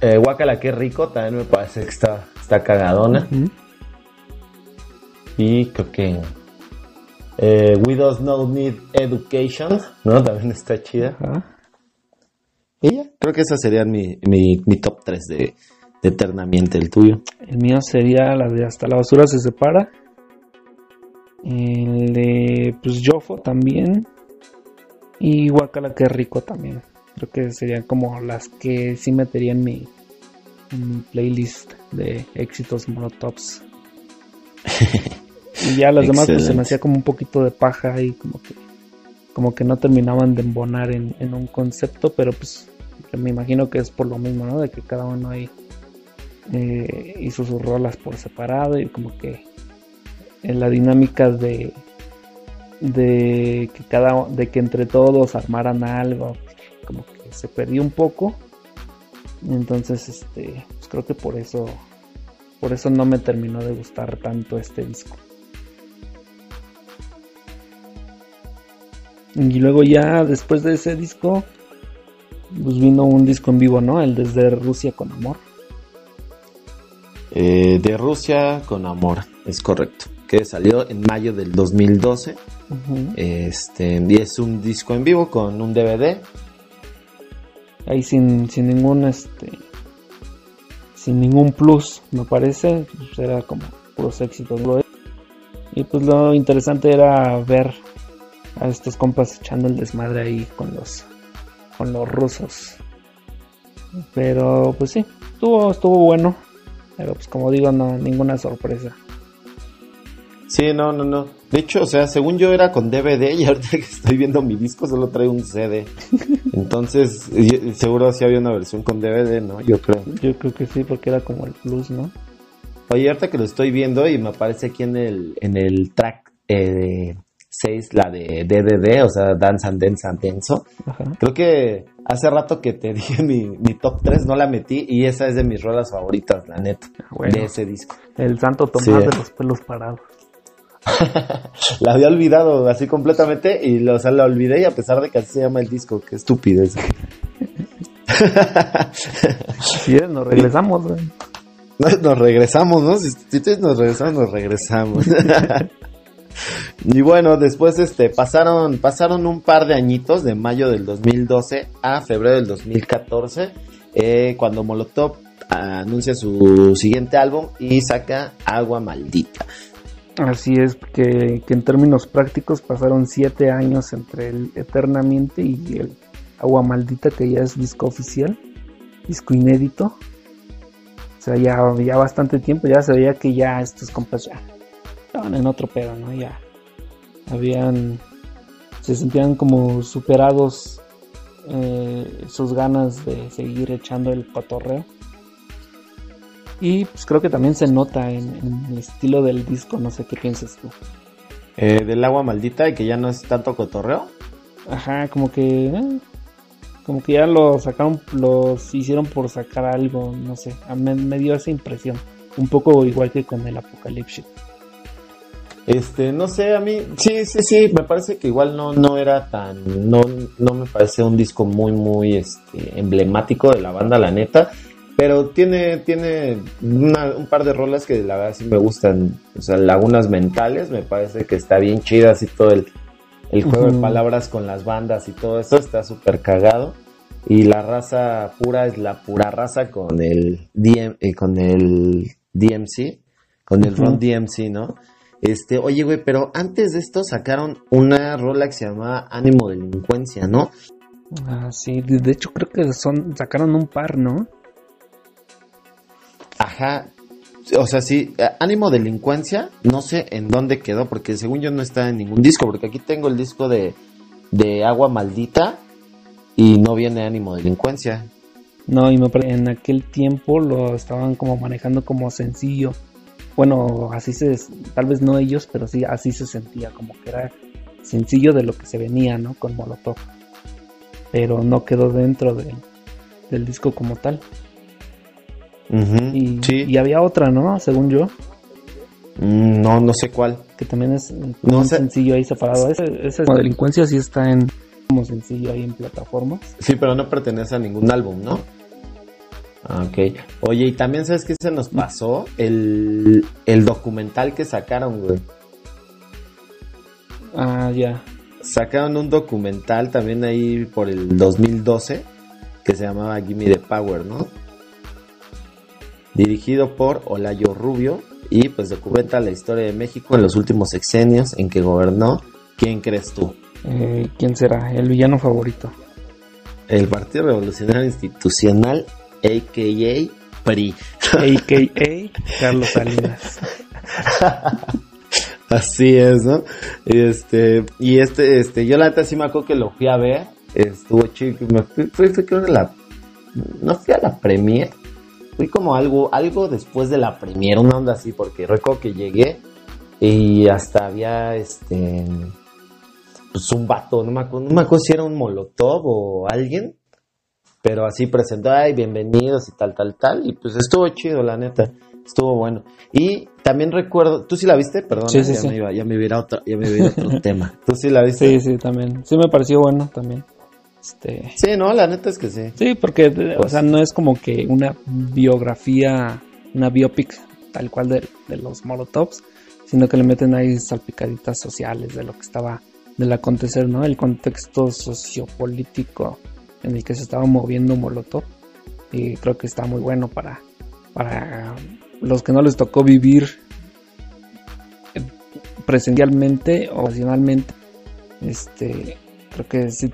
A: eh, Guacala, qué rico, también me parece que está, está cagadona. Y creo que eh, We Don't Know Need Education, ¿no? También está chida. Y ya, creo que esa sería mi, mi, top 3 de, Eternamente, el tuyo.
B: El mío sería la de Hasta la basura se separa. El de, pues, Jofo también. Y Guacala, que rico también. Creo que serían como las que sí metería en mi, en mi playlist de éxitos Molotovs. [LAUGHS] Y ya las demás pues se me hacía como un poquito de paja y como que como que no terminaban de embonar en, un concepto, pero pues me imagino que es por lo mismo, ¿no? De que cada uno ahí eh, hizo sus rolas por separado y como que en la dinámica de de que cada de que entre todos armaran algo se perdió un poco entonces este pues creo que por eso por eso no me terminó de gustar tanto este disco Y luego ya después de ese disco, pues vino un disco en vivo, ¿no? El desde Rusia con amor.
A: Eh, de Rusia con amor, es correcto. Que salió en mayo del 2012. Este, y es un disco en vivo con un DVD.
B: Ahí sin, sin ningún este sin ningún plus, me parece. Pues era como puros éxitos. Y pues lo interesante era ver a estos compas echando el desmadre ahí con los con los rusos. Pero pues sí, estuvo, estuvo bueno. Pero pues como digo, no, ninguna sorpresa.
A: Sí, no, no, no. De hecho, o sea, según yo era con DVD y [LAUGHS] ahorita que estoy viendo mi disco solo trae un CD. Entonces, seguro sí había una versión con DVD, ¿no? Yo creo.
B: Yo creo que sí, porque era como el plus, ¿no?
A: Oye, ahorita que lo estoy viendo y me aparece aquí en el, en el track eh, 6, la de DDD, o sea, Dance and Dance and Denso. Creo que hace rato que te [LAUGHS] dije mi, top 3, no la metí y esa es de mis rolas favoritas, la neta, ah, de ese disco.
B: El Santo Tomás de los pelos parados. [LAUGHS]
A: la había olvidado así completamente y lo, o sea, la olvidé y a pesar de que así se llama el disco, qué estupidez. [LAUGHS]
B: si nos regresamos,
A: Nos regresamos, ¿no? Si, si nos regresamos, nos [LAUGHS] regresamos. Y bueno, después este pasaron pasaron un par de añitos de mayo del 2012 a febrero del 2014 eh, cuando Molotov anuncia su siguiente álbum y saca Agua Maldita.
B: Así es, que, que en términos prácticos pasaron siete años entre el Eternamente y el Agua Maldita, que ya es disco oficial, disco inédito. O sea, ya, ya bastante tiempo, ya se veía que ya estos compas ya estaban en otro pedo, ¿no? Ya habían, se sentían como superados eh, sus ganas de seguir echando el cotorreo. Y pues creo que también se nota en, el estilo del disco, no sé qué piensas tú.
A: Eh, del agua maldita y que ya no es tanto cotorreo.
B: Ajá, como que eh, como que ya lo sacaron, los hicieron por sacar algo, no sé, me, me dio esa impresión, un poco igual que con el Apocalipsis.
A: Este, no sé, a mí, sí, sí, sí, me parece que igual no, no era tan, no, no me parece un disco muy, muy, este, emblemático de la banda, la neta, pero tiene, tiene un par de rolas que la verdad sí me gustan, o sea, Lagunas Mentales, me parece que está bien chida, así todo el, el juego de palabras con las bandas y todo eso está súper cagado. Y la raza pura es la pura raza con el, DM, eh, con el DMC, con el Ron DMC, ¿no? Este, oye, güey, pero antes de esto sacaron una rola que se llamaba Ánimo Delincuencia, ¿no?
B: Ah, sí, de hecho creo que son, sacaron un par, ¿no?
A: O sea, sí, Ánimo Delincuencia, no sé en dónde quedó, porque según yo no está en ningún disco, porque aquí tengo el disco de, de Agua Maldita y no viene Ánimo Delincuencia.
B: No, y en aquel tiempo lo estaban como manejando como sencillo bueno, así se, tal vez no ellos, pero sí, así se sentía, como que era sencillo de lo que se venía, ¿no? Con Molotov. Pero no quedó dentro del disco como tal. Y, y, había otra, ¿no? Según yo.
A: Mm, no, no sé cuál.
B: Que también es un sencillo ahí separado. Ese, ese delincuencia sí está en como sencillo ahí en plataformas.
A: Sí, pero no pertenece a ningún álbum, ¿no? Ah, ok. Oye, y también sabes qué se nos pasó el, documental que sacaron, güey.
B: Ah, ya.
A: Sacaron un documental también ahí por el 2012 que se llamaba Gimme the Power, ¿no? Dirigido por Olayo Rubio y pues documenta la historia de México en los últimos sexenios en que gobernó. ¿Quién crees tú?
B: Eh, ¿Quién será? El villano favorito.
A: El Partido Revolucionario Institucional a.k.a. PRI.
B: A.k.a. [LAUGHS] Carlos Salinas. [LAUGHS]
A: Así es, ¿no? Y este, y este, este, yo la neta sí me acuerdo que lo fui a ver, estuvo chido, me fui, fui, fui, la, no fui a la premier, fui como algo, algo después de la premier, una onda así, porque recuerdo que llegué y hasta había, este, pues un vato, no me acuerdo, no me acuerdo si era un molotov o alguien, pero así presentó, ay, bienvenidos y tal, tal, tal. Y pues estuvo chido, la neta. Estuvo bueno. Y también recuerdo, ¿tú sí la viste? Perdón,
B: sí, sí,
A: ya,
B: sí.
A: Me iba, ya me iba a otro, ya me iba a otro [LAUGHS] tema. ¿Tú sí la viste?
B: Sí, sí, también. Sí me pareció bueno también. Este...
A: Sí, no, la neta es que sí.
B: Sí, porque, o sea, no es como que una biografía, una biopic tal cual de, de los Molotovs, sino que le meten ahí salpicaditas sociales de lo que estaba, del acontecer, ¿no? El contexto sociopolítico en el que se estaba moviendo Molotov y creo que está muy bueno para, para los que no les tocó vivir presencialmente o ocasionalmente este creo que sí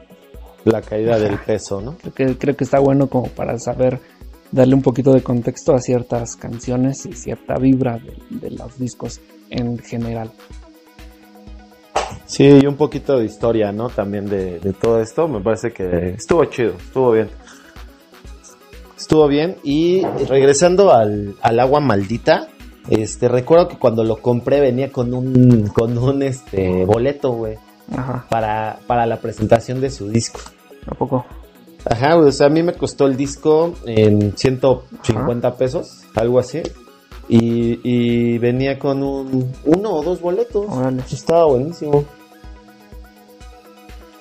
A: la caída del peso no
B: creo que creo que está bueno como para saber darle un poquito de contexto a ciertas canciones y cierta vibra de los discos en general
A: Sí, y un poquito de historia, ¿no? También de, todo esto. Me parece que estuvo chido, estuvo bien. Estuvo bien. Y regresando al, agua maldita, este, recuerdo que cuando lo compré venía con un, con un este, boleto, güey. Para, para la presentación de su disco.
B: ¿A poco?
A: Ajá, o sea, a mí me costó el disco en 150 pesos, algo así. Y, y, venía con un uno o dos boletos. Estaba buenísimo.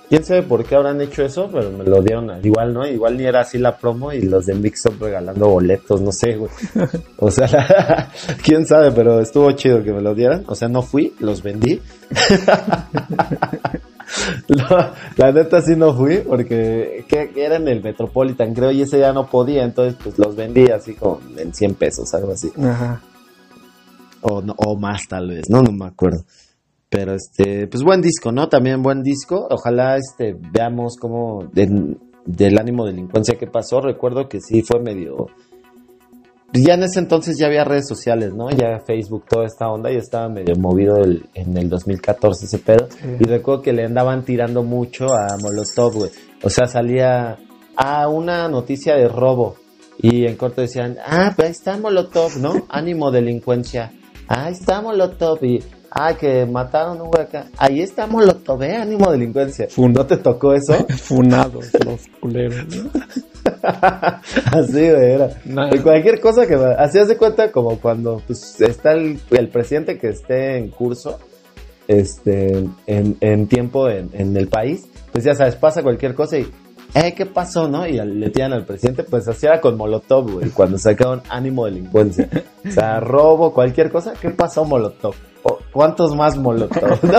A: Quién sabe por qué habrán hecho eso, pero me lo dieron igual, ¿no? Igual ni era así la promo y los de Mixup regalando boletos, no sé, güey. [LAUGHS] O sea, [LAUGHS] quién sabe, pero estuvo chido que me lo dieran. O sea, no fui, los vendí. [LAUGHS] [LAUGHS] la neta sí no fui porque que, era en el Metropolitan, creo, y ese ya no podía, entonces pues los vendí así como en 100 pesos, algo así. Ajá. o, no, o más tal vez, no, no me acuerdo. Pero este, pues buen disco, ¿no? También buen disco. Ojalá este veamos cómo del ánimo de delincuencia que pasó. Recuerdo que sí fue medio ya en ese entonces ya había redes sociales, ¿no? Ya Facebook, toda esta onda, y estaba medio movido en el 2014 ese pedo. Y recuerdo que le andaban tirando mucho a Molotov, güey. O sea, salía a una noticia de robo. Y en corto decían, ah, pues ahí está Molotov, ¿no? [LAUGHS] Ánimo delincuencia. Ahí está Molotov. Y, ah, que mataron a un acá. Ahí está Molotov, ¿eh? Ánimo delincuencia. ¿No te tocó eso? [LAUGHS]
B: Funados los culeros, ¿no? [LAUGHS]
A: Así, era. cualquier cosa que... Así hace cuenta como cuando pues, está el, presidente que esté en curso, este, en, tiempo en, el país, pues ya sabes, pasa cualquier cosa y, eh, ¿qué pasó, no? Y le tiran al presidente, pues así era con Molotov, güey, cuando sacaron ánimo delincuencia. O sea, robo, cualquier cosa, ¿qué pasó Molotov? ¿Cuántos más Molotov? [LAUGHS] [LAUGHS]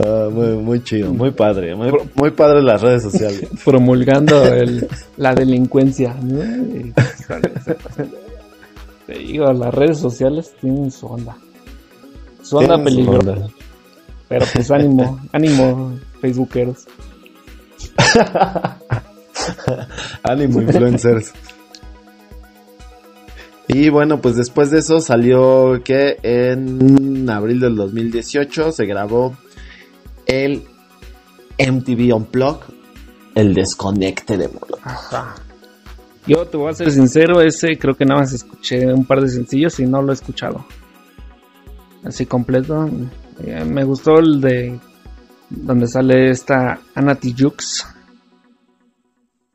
A: Ah, muy, muy chido, muy padre, muy, padre las redes sociales. [LAUGHS]
B: Promulgando el, la delincuencia. Te digo, las redes sociales tienen su onda. Su onda peligrosa. Pero pues ánimo, ánimo, facebookeros.
A: ánimo, influencers. Y bueno, pues después de eso salió que en abril del 2018 se grabó el MTV Unplugged, el desconecte de Molotov. Ajá.
B: Yo te voy a ser sincero, ese creo que nada más escuché un par de sencillos y no lo he escuchado. Así completo. Eh, me gustó el de donde sale esta Anati Jux.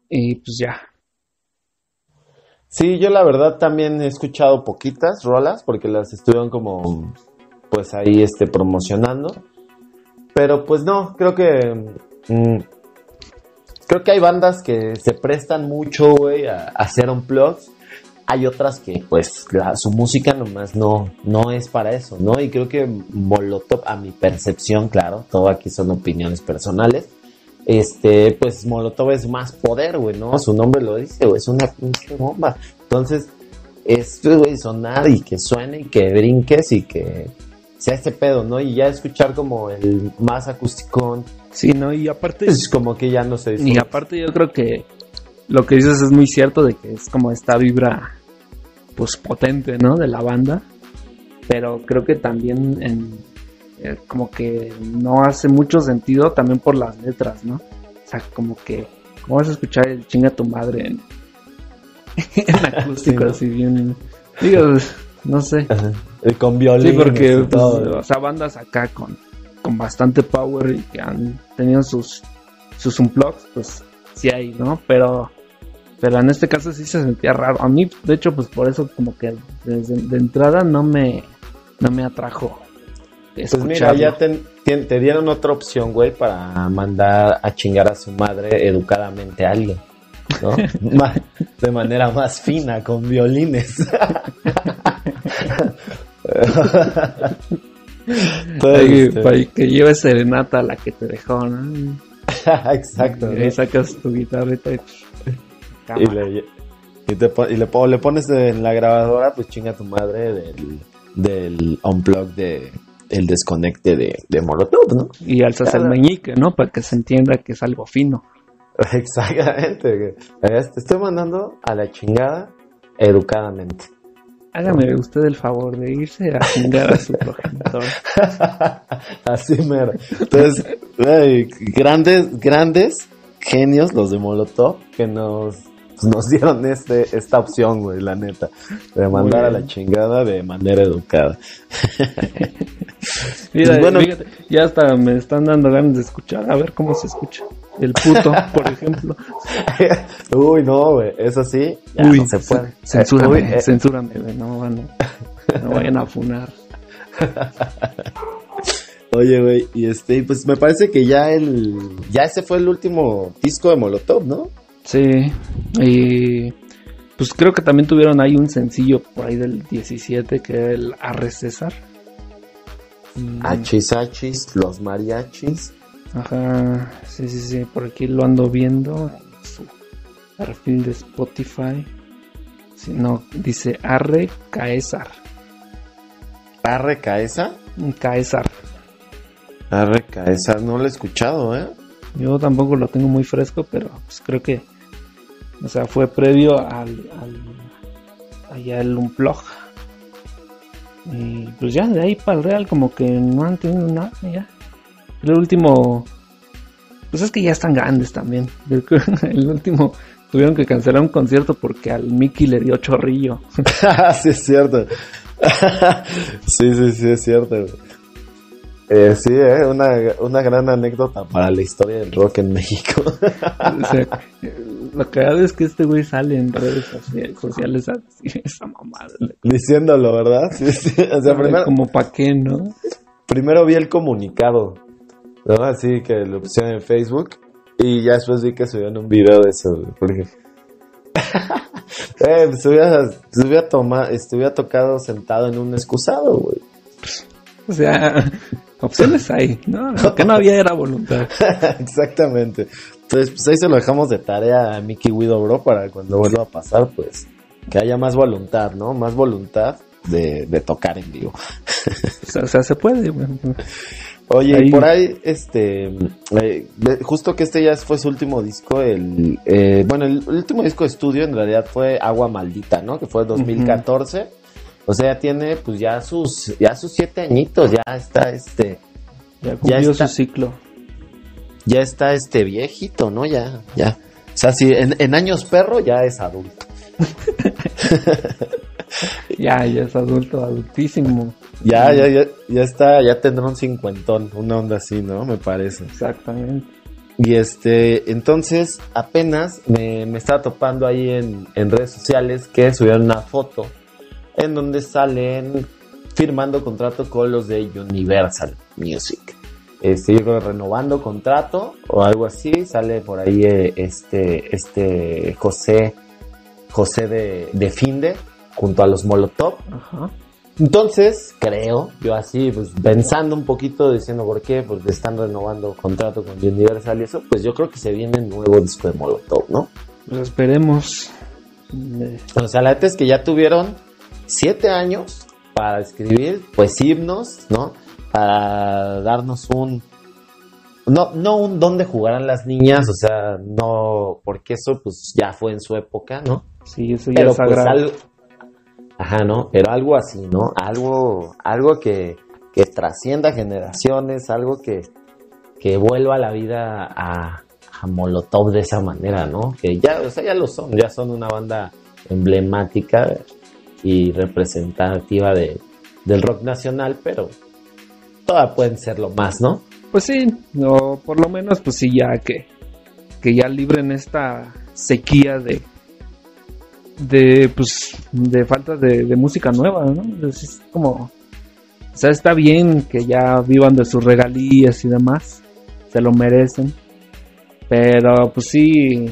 B: Y pues ya.
A: Sí, yo la verdad también he escuchado poquitas rolas porque las estuvieron como pues ahí este promocionando. Pero pues no, creo que. Mm, creo que hay bandas que se prestan mucho, güey, a, hacer un plug. Hay otras que, pues, su música nomás no, no es para eso, ¿no? Y creo que Molotov, a mi percepción, claro, todo aquí son opiniones personales. Este, pues Molotov es más poder, güey, ¿no? Su nombre lo dice, güey, es una pinche bomba. Entonces, es, güey, sonar y que suene y que brinques y que sea este pedo, ¿no? Y ya escuchar como el más acústico.
B: Sí, ¿no? Y aparte...
A: Es como que ya no se
B: Y aparte yo creo que lo que dices es muy cierto de que es como esta vibra, pues potente, ¿no? De la banda. Pero creo que también en, eh, como que no hace mucho sentido también por las letras, ¿no? O sea, como que, ¿cómo vas a escuchar el chinga tu madre en, [LAUGHS] en acústico así bien? Digo, no sé.
A: Con violín.
B: Sí, porque, pues, o sea, bandas acá con, con bastante power y que han tenido sus, sus unplugs, pues sí hay, ¿no? Pero, pero en este caso sí se sentía raro. A mí, de hecho, pues por eso como que desde de entrada no me, no me atrajo.
A: Pues mira, ya te, te, dieron otra opción, güey, para mandar a chingar a su madre educadamente a alguien. ¿no? [LAUGHS] de manera más fina, con violines. [LAUGHS]
B: para, que lleves serenata a la que te dejó, ¿no? [LAUGHS]
A: Exacto.
B: Y sacas tu guitarrita y,
A: y, le, y, te, y le, le, pones en la grabadora, pues chinga tu madre del, del unplug de el desconecte de, de Molotov, ¿no?
B: Y alzas el meñique, ¿no? Para que se entienda que es algo fino. [LAUGHS]
A: Exactamente. Te estoy mandando a la chingada educadamente.
B: Hágame usted el favor de irse a chingar a su [LAUGHS] progenitor.
A: Así mero. Entonces, grandes, grandes genios los de Molotov que nos, nos dieron este, esta opción, güey, la neta. De mandar a la chingada de manera educada. [LAUGHS]
B: Mira, bueno, fíjate, ya hasta me están dando ganas de escuchar, a ver cómo se escucha. El puto, por ejemplo. [LAUGHS]
A: Uy, no, güey, eso sí, ya no se puede. [LAUGHS]
B: Censúrame, eh, censúrame, no, van, no vayan a funar.
A: Oye, güey, y este, pues me parece que ya el, ya ese fue el último disco de Molotov, ¿no?
B: Sí, y pues creo que también tuvieron ahí un sencillo por ahí del 17 que era el Arre César.
A: Hachis Hachis, los mariachis.
B: Ajá, sí, sí, sí, por aquí lo ando viendo en su perfil de Spotify. Si no, dice Arre Caesar.
A: ¿Arre Caesar?
B: Caesar.
A: Arre Caesar, no lo he escuchado, ¿eh?
B: Yo tampoco lo tengo muy fresco, pero pues creo que, o sea, fue previo al, al allá el Unplug. Y pues ya, de ahí para el Real como que no han tenido nada, ya. El último, pues es que ya están grandes también. [LAUGHS] El último tuvieron que cancelar un concierto porque al Mickey le dio chorrillo. [LAUGHS]
A: sí, es cierto. [LAUGHS] sí, sí, sí, es cierto. Eh, sí, eh, una, una gran anécdota para la historia del rock en México.
B: o sea, [LAUGHS] lo que es que este güey sale en redes sociales así, [LAUGHS] esa mamada.
A: Diciéndolo, ¿verdad? Sí, sí. O sea,
B: primero, como pa' qué, ¿no?
A: Primero vi el comunicado, ¿no? Así que lo pusieron en Facebook y ya después vi que subieron un video de eso, porque... [LAUGHS] eh, se hubiera, se hubiera, tomado, estuviera tocado sentado en un excusado, güey.
B: O sea, opciones hay, ¿no? Lo que no había era voluntad. [LAUGHS]
A: Exactamente. Entonces, pues ahí se lo dejamos de tarea a Mickey Widow Bro para cuando vuelva a pasar, pues que haya más voluntad, ¿no? Más voluntad de, de tocar en vivo.
B: o, sea, se puede.
A: Oye, por ahí, este, eh, justo que este ya fue su último disco, el, eh, bueno, el, último disco de estudio en realidad fue Agua Maldita, ¿no? Que fue 2014. O sea, tiene pues ya sus, ya sus siete añitos, ya está este.
B: Ya cumplió su ciclo.
A: Ya está este viejito, ¿no? Ya, ya. O sea, si en, en años perro ya es adulto. [LAUGHS]
B: ya, ya es adulto, adultísimo.
A: Ya, ya, ya, ya está, ya tendrá un cincuentón, una onda así, ¿no? Me parece.
B: Exactamente.
A: Y este, entonces apenas me, me estaba topando ahí en, en redes sociales que subieron una foto en donde salen firmando contrato con los de Universal Music. Este, yo renovando contrato o algo así, sale por ahí eh, este, este José, José de, de Finde, junto a los Molotov. Entonces, creo, yo así, pues pensando un poquito, diciendo por qué, pues están renovando contrato con Universal y eso, pues yo creo que se viene un nuevo disco de Molotov, ¿no?
B: Pues esperemos.
A: O sea, la neta es que ya tuvieron siete años para escribir, pues, himnos, ¿no? Para darnos un... No, no un dónde jugarán las niñas, o sea, no, porque eso pues ya fue en su época, ¿no?
B: Sí, eso ya es pues,
A: algo, Ajá, ¿no? Pero algo así, ¿no? Algo, algo que, que trascienda generaciones, algo que, que vuelva a la vida a, a Molotov de esa manera, ¿no? Que ya, o sea, ya lo son, ya son una banda emblemática y representativa de, del rock nacional, pero todas pueden ser lo más, ¿no?
B: Pues sí, o por lo menos pues sí ya que, que ya libren esta sequía de de pues de falta de, música nueva, ¿no? Es como o sea, está bien que ya vivan de sus regalías y demás, se lo merecen. Pero pues sí,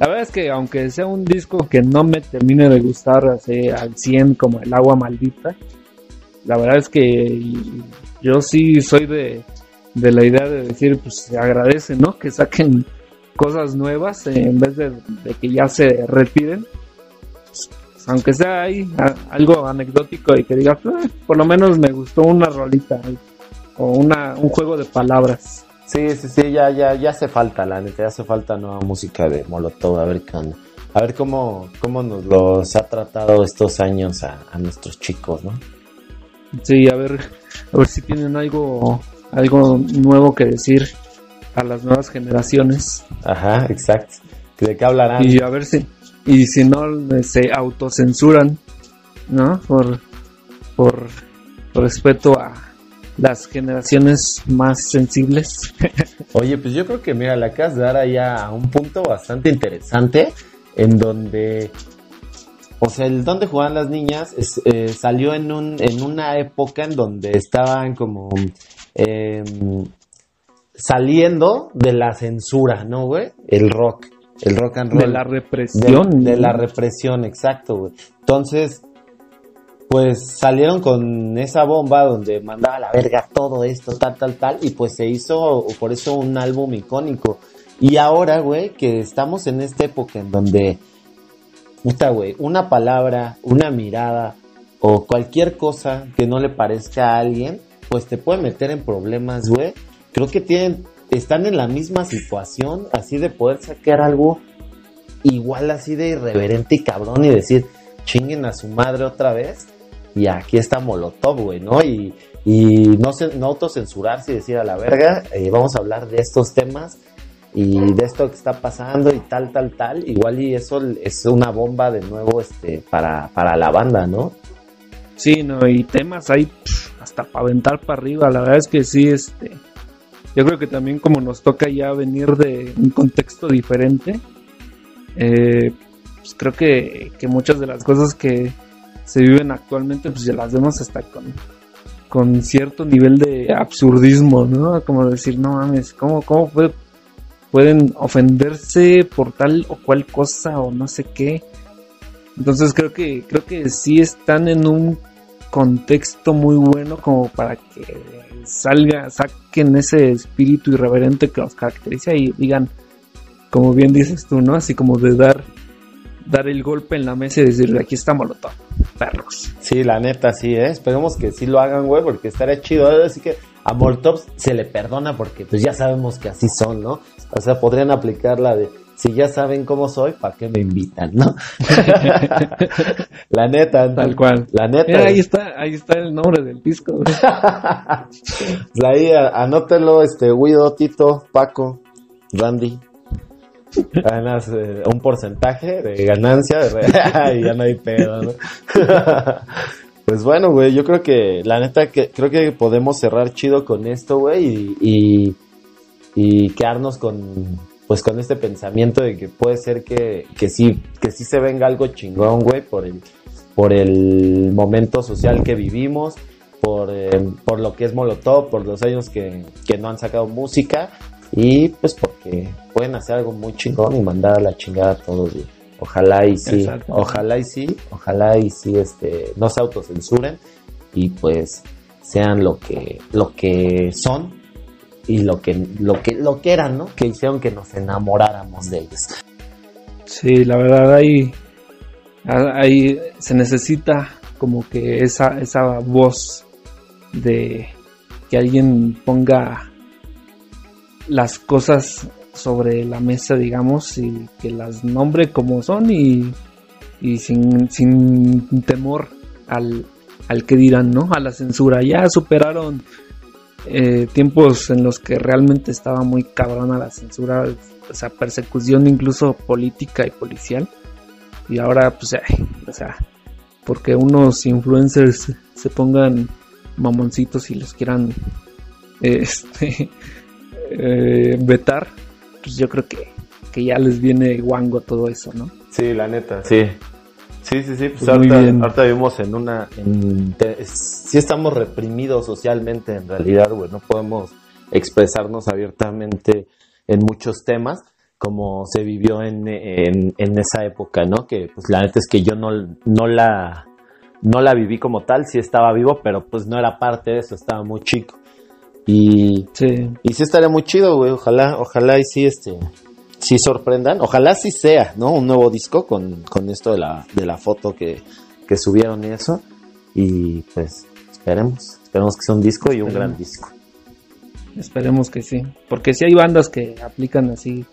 B: la verdad es que aunque sea un disco que no me termine de gustar así al 100 como el agua maldita, la verdad es que yo sí soy de, la idea de decir, pues se agradece, ¿no? Que saquen cosas nuevas en vez de, que ya se retiren. aunque sea ahí algo anecdótico y que diga, ah, por lo menos me gustó una rolita o una, un juego de palabras.
A: Sí, sí, sí, ya, ya, ya hace falta, la neta, ya hace falta nueva música de Molotov, a ver qué onda. A ver cómo, cómo nos los ha tratado estos años a, nuestros chicos, ¿no?
B: Sí, a ver, a ver si tienen algo, algo nuevo que decir a las nuevas generaciones.
A: Ajá, exacto. ¿De qué hablarán?
B: Y a ver si, y si no se autocensuran, ¿no? Por, por respeto a, las generaciones más sensibles. [LAUGHS]
A: Oye, pues yo creo que mira, la acabas de dar ahí a un punto bastante interesante en donde, o sea, el donde jugaban las niñas eh, salió en, un, en una época en donde estaban como em, saliendo de la censura, ¿no, güey? El rock, el rock and roll.
B: De la represión.
A: De, de la represión, exacto, güey. Entonces, pues salieron con esa bomba donde mandaba la verga todo esto, tal, tal, tal, y pues se hizo por eso un álbum icónico. Y ahora, güey, que estamos en esta época en donde puta, güey, una palabra, una mirada o cualquier cosa que no le parezca a alguien, pues te puede meter en problemas, güey. Creo que tienen, están en la misma situación, así de poder sacar algo igual así de irreverente y cabrón y decir, chinguen a su madre otra vez. Y aquí está Molotov, güey, ¿no? Y, y no, no autocensurarse y decir a la verga, eh, vamos a hablar de estos temas y de esto que está pasando y tal, tal, tal. Igual y eso es una bomba de nuevo este para, para la banda, ¿no?
B: Sí, no, y temas ahí hasta para aventar para arriba. La verdad es que sí, este. Yo creo que también como nos toca ya venir de un contexto diferente, eh, pues creo que, que, muchas de las cosas que se viven actualmente, pues ya las vemos hasta con, con cierto nivel de absurdismo, ¿no? Como decir, no mames, ¿cómo, cómo pueden ofenderse por tal o cual cosa o no sé qué? Entonces creo que, creo que sí están en un contexto muy bueno como para que salga, saquen ese espíritu irreverente que los caracteriza y digan, como bien dices tú, ¿no? Así como de dar, dar el golpe en la mesa y decir, aquí está Molotov, perros.
A: Sí, la neta, sí, ¿eh? Esperemos que sí lo hagan, güey, porque estaría chido. ¿eh? Así que a Molotov se le perdona porque pues ya sabemos que así son, ¿no? O sea, podrían aplicar la de, si ya saben cómo soy, ¿para qué me invitan, no? [LAUGHS] la neta.
B: Tal cual.
A: La neta.
B: ahí está, ahí está el nombre del disco. [LAUGHS]
A: ahí anótelo, este, Guido, Tito, Paco, Randy. Ganas eh, un porcentaje de ganancia [LAUGHS] [LAUGHS] y ya no hay pedo, ¿no? [LAUGHS] pues bueno, güey, yo creo que, la neta, que creo que podemos cerrar chido con esto, güey, y, y, y quedarnos con, pues con este pensamiento de que puede ser que, que sí, que sí se venga algo chingón, güey, por el, por el momento social que vivimos, por, eh, por lo que es Molotov, por los años que, que no han sacado música y pues porque pueden hacer algo muy chingón y mandar a la chingada a todos, güey. Ojalá y sí, ojalá y sí, ojalá y sí, este, no se autocensuren y pues sean lo que, lo que son y lo que, lo que, lo que eran, ¿no? Que hicieron que nos enamoráramos de ellos.
B: Sí, la verdad ahí, ahí se necesita como que esa, esa voz de que alguien ponga las cosas sobre la mesa, digamos, y que las nombre como son y, y sin, sin temor al, al que dirán, ¿no? A la censura. Ya superaron eh, tiempos en los que realmente estaba muy cabrona la censura, o sea, persecución incluso política y policial. Y ahora, pues, o sea, porque unos influencers se pongan mamoncitos y los quieran [LAUGHS] este, eh, vetar, pues yo creo que, que ya les viene guango todo eso, ¿no?
A: Sí, la neta, sí. Sí, sí, sí, pues, pues ahorita, vivimos en una... En, sí estamos reprimidos socialmente en realidad, güey, no podemos expresarnos abiertamente en muchos temas como se vivió en, en, en, esa época, ¿no? Que pues la neta es que yo no, no la no la viví como tal, sí estaba vivo, pero pues no era parte de eso, estaba muy chico. Y sí, y sí estaría muy chido, güey, ojalá, ojalá y sí este sí sorprendan. Ojalá sí sea, ¿no? Un nuevo disco con, esto de la, de la foto que, subieron y eso. Y pues esperemos, esperemos que sea un disco y un gran disco.
B: Esperemos que sí, porque si hay bandas que aplican así,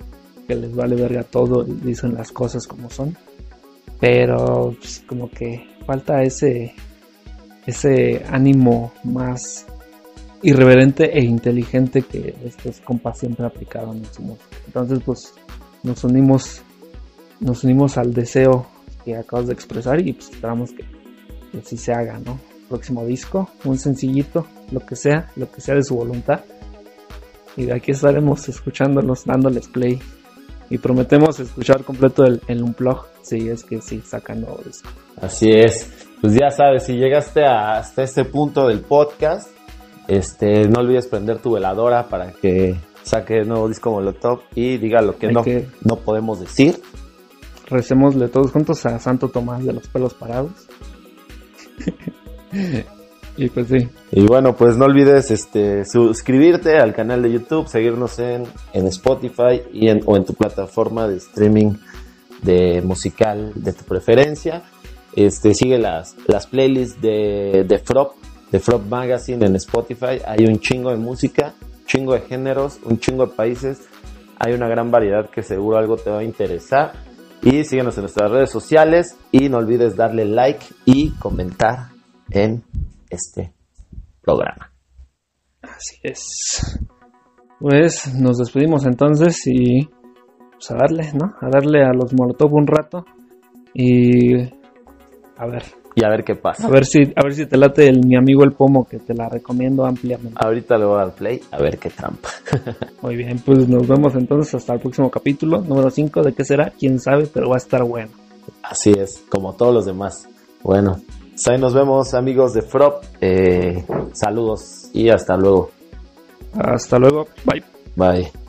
B: que les vale verga todo y dicen las cosas como son, pero pues, como que falta ese, ese ánimo más irreverente e inteligente que estos compas siempre aplicaron en su música. Entonces, pues nos unimos, nos unimos al deseo que acabas de expresar y pues esperamos que, así se haga, ¿no? Próximo disco, un sencillito, lo que sea, lo que sea de su voluntad. Y de aquí estaremos escuchándolos, dándoles play. Y prometemos escuchar completo el, el Unplug, si es que sí sacan nuevo disco.
A: Así es. Pues ya sabes, si llegaste hasta este punto del podcast, este, no olvides prender tu veladora para que saque el nuevo disco Molotov y diga lo que, no, no podemos decir.
B: Recémosle todos juntos a Santo Tomás de los pelos parados. [LAUGHS] y pues sí.
A: Y bueno, pues no olvides este suscribirte al canal de YouTube, seguirnos en, en Spotify y en, o en tu plataforma de streaming de musical de tu preferencia. Este, sigue las, las playlists de, de Frop, de Frop Magazine en Spotify. Hay un chingo de música, chingo de géneros, un chingo de países. Hay una gran variedad que seguro algo te va a interesar. Y síguenos en nuestras redes sociales y no olvides darle like y comentar en este programa.
B: Así es. Pues nos despedimos entonces y pues a darle, ¿no? A darle a los Molotov un rato y a ver.
A: Y a ver qué pasa.
B: A ver si, a ver si te late el, mi amigo el pomo que te la recomiendo ampliamente.
A: Ahorita le voy a dar play a ver qué trampa. [LAUGHS]
B: Muy bien, pues nos vemos entonces hasta el próximo capítulo, número 5. ¿De qué será? Quién sabe, pero va a estar bueno.
A: Así es, como todos los demás. Bueno, pues ahí nos vemos amigos de Frop. Eh, saludos y hasta luego.
B: Hasta luego. Bye.
A: Bye.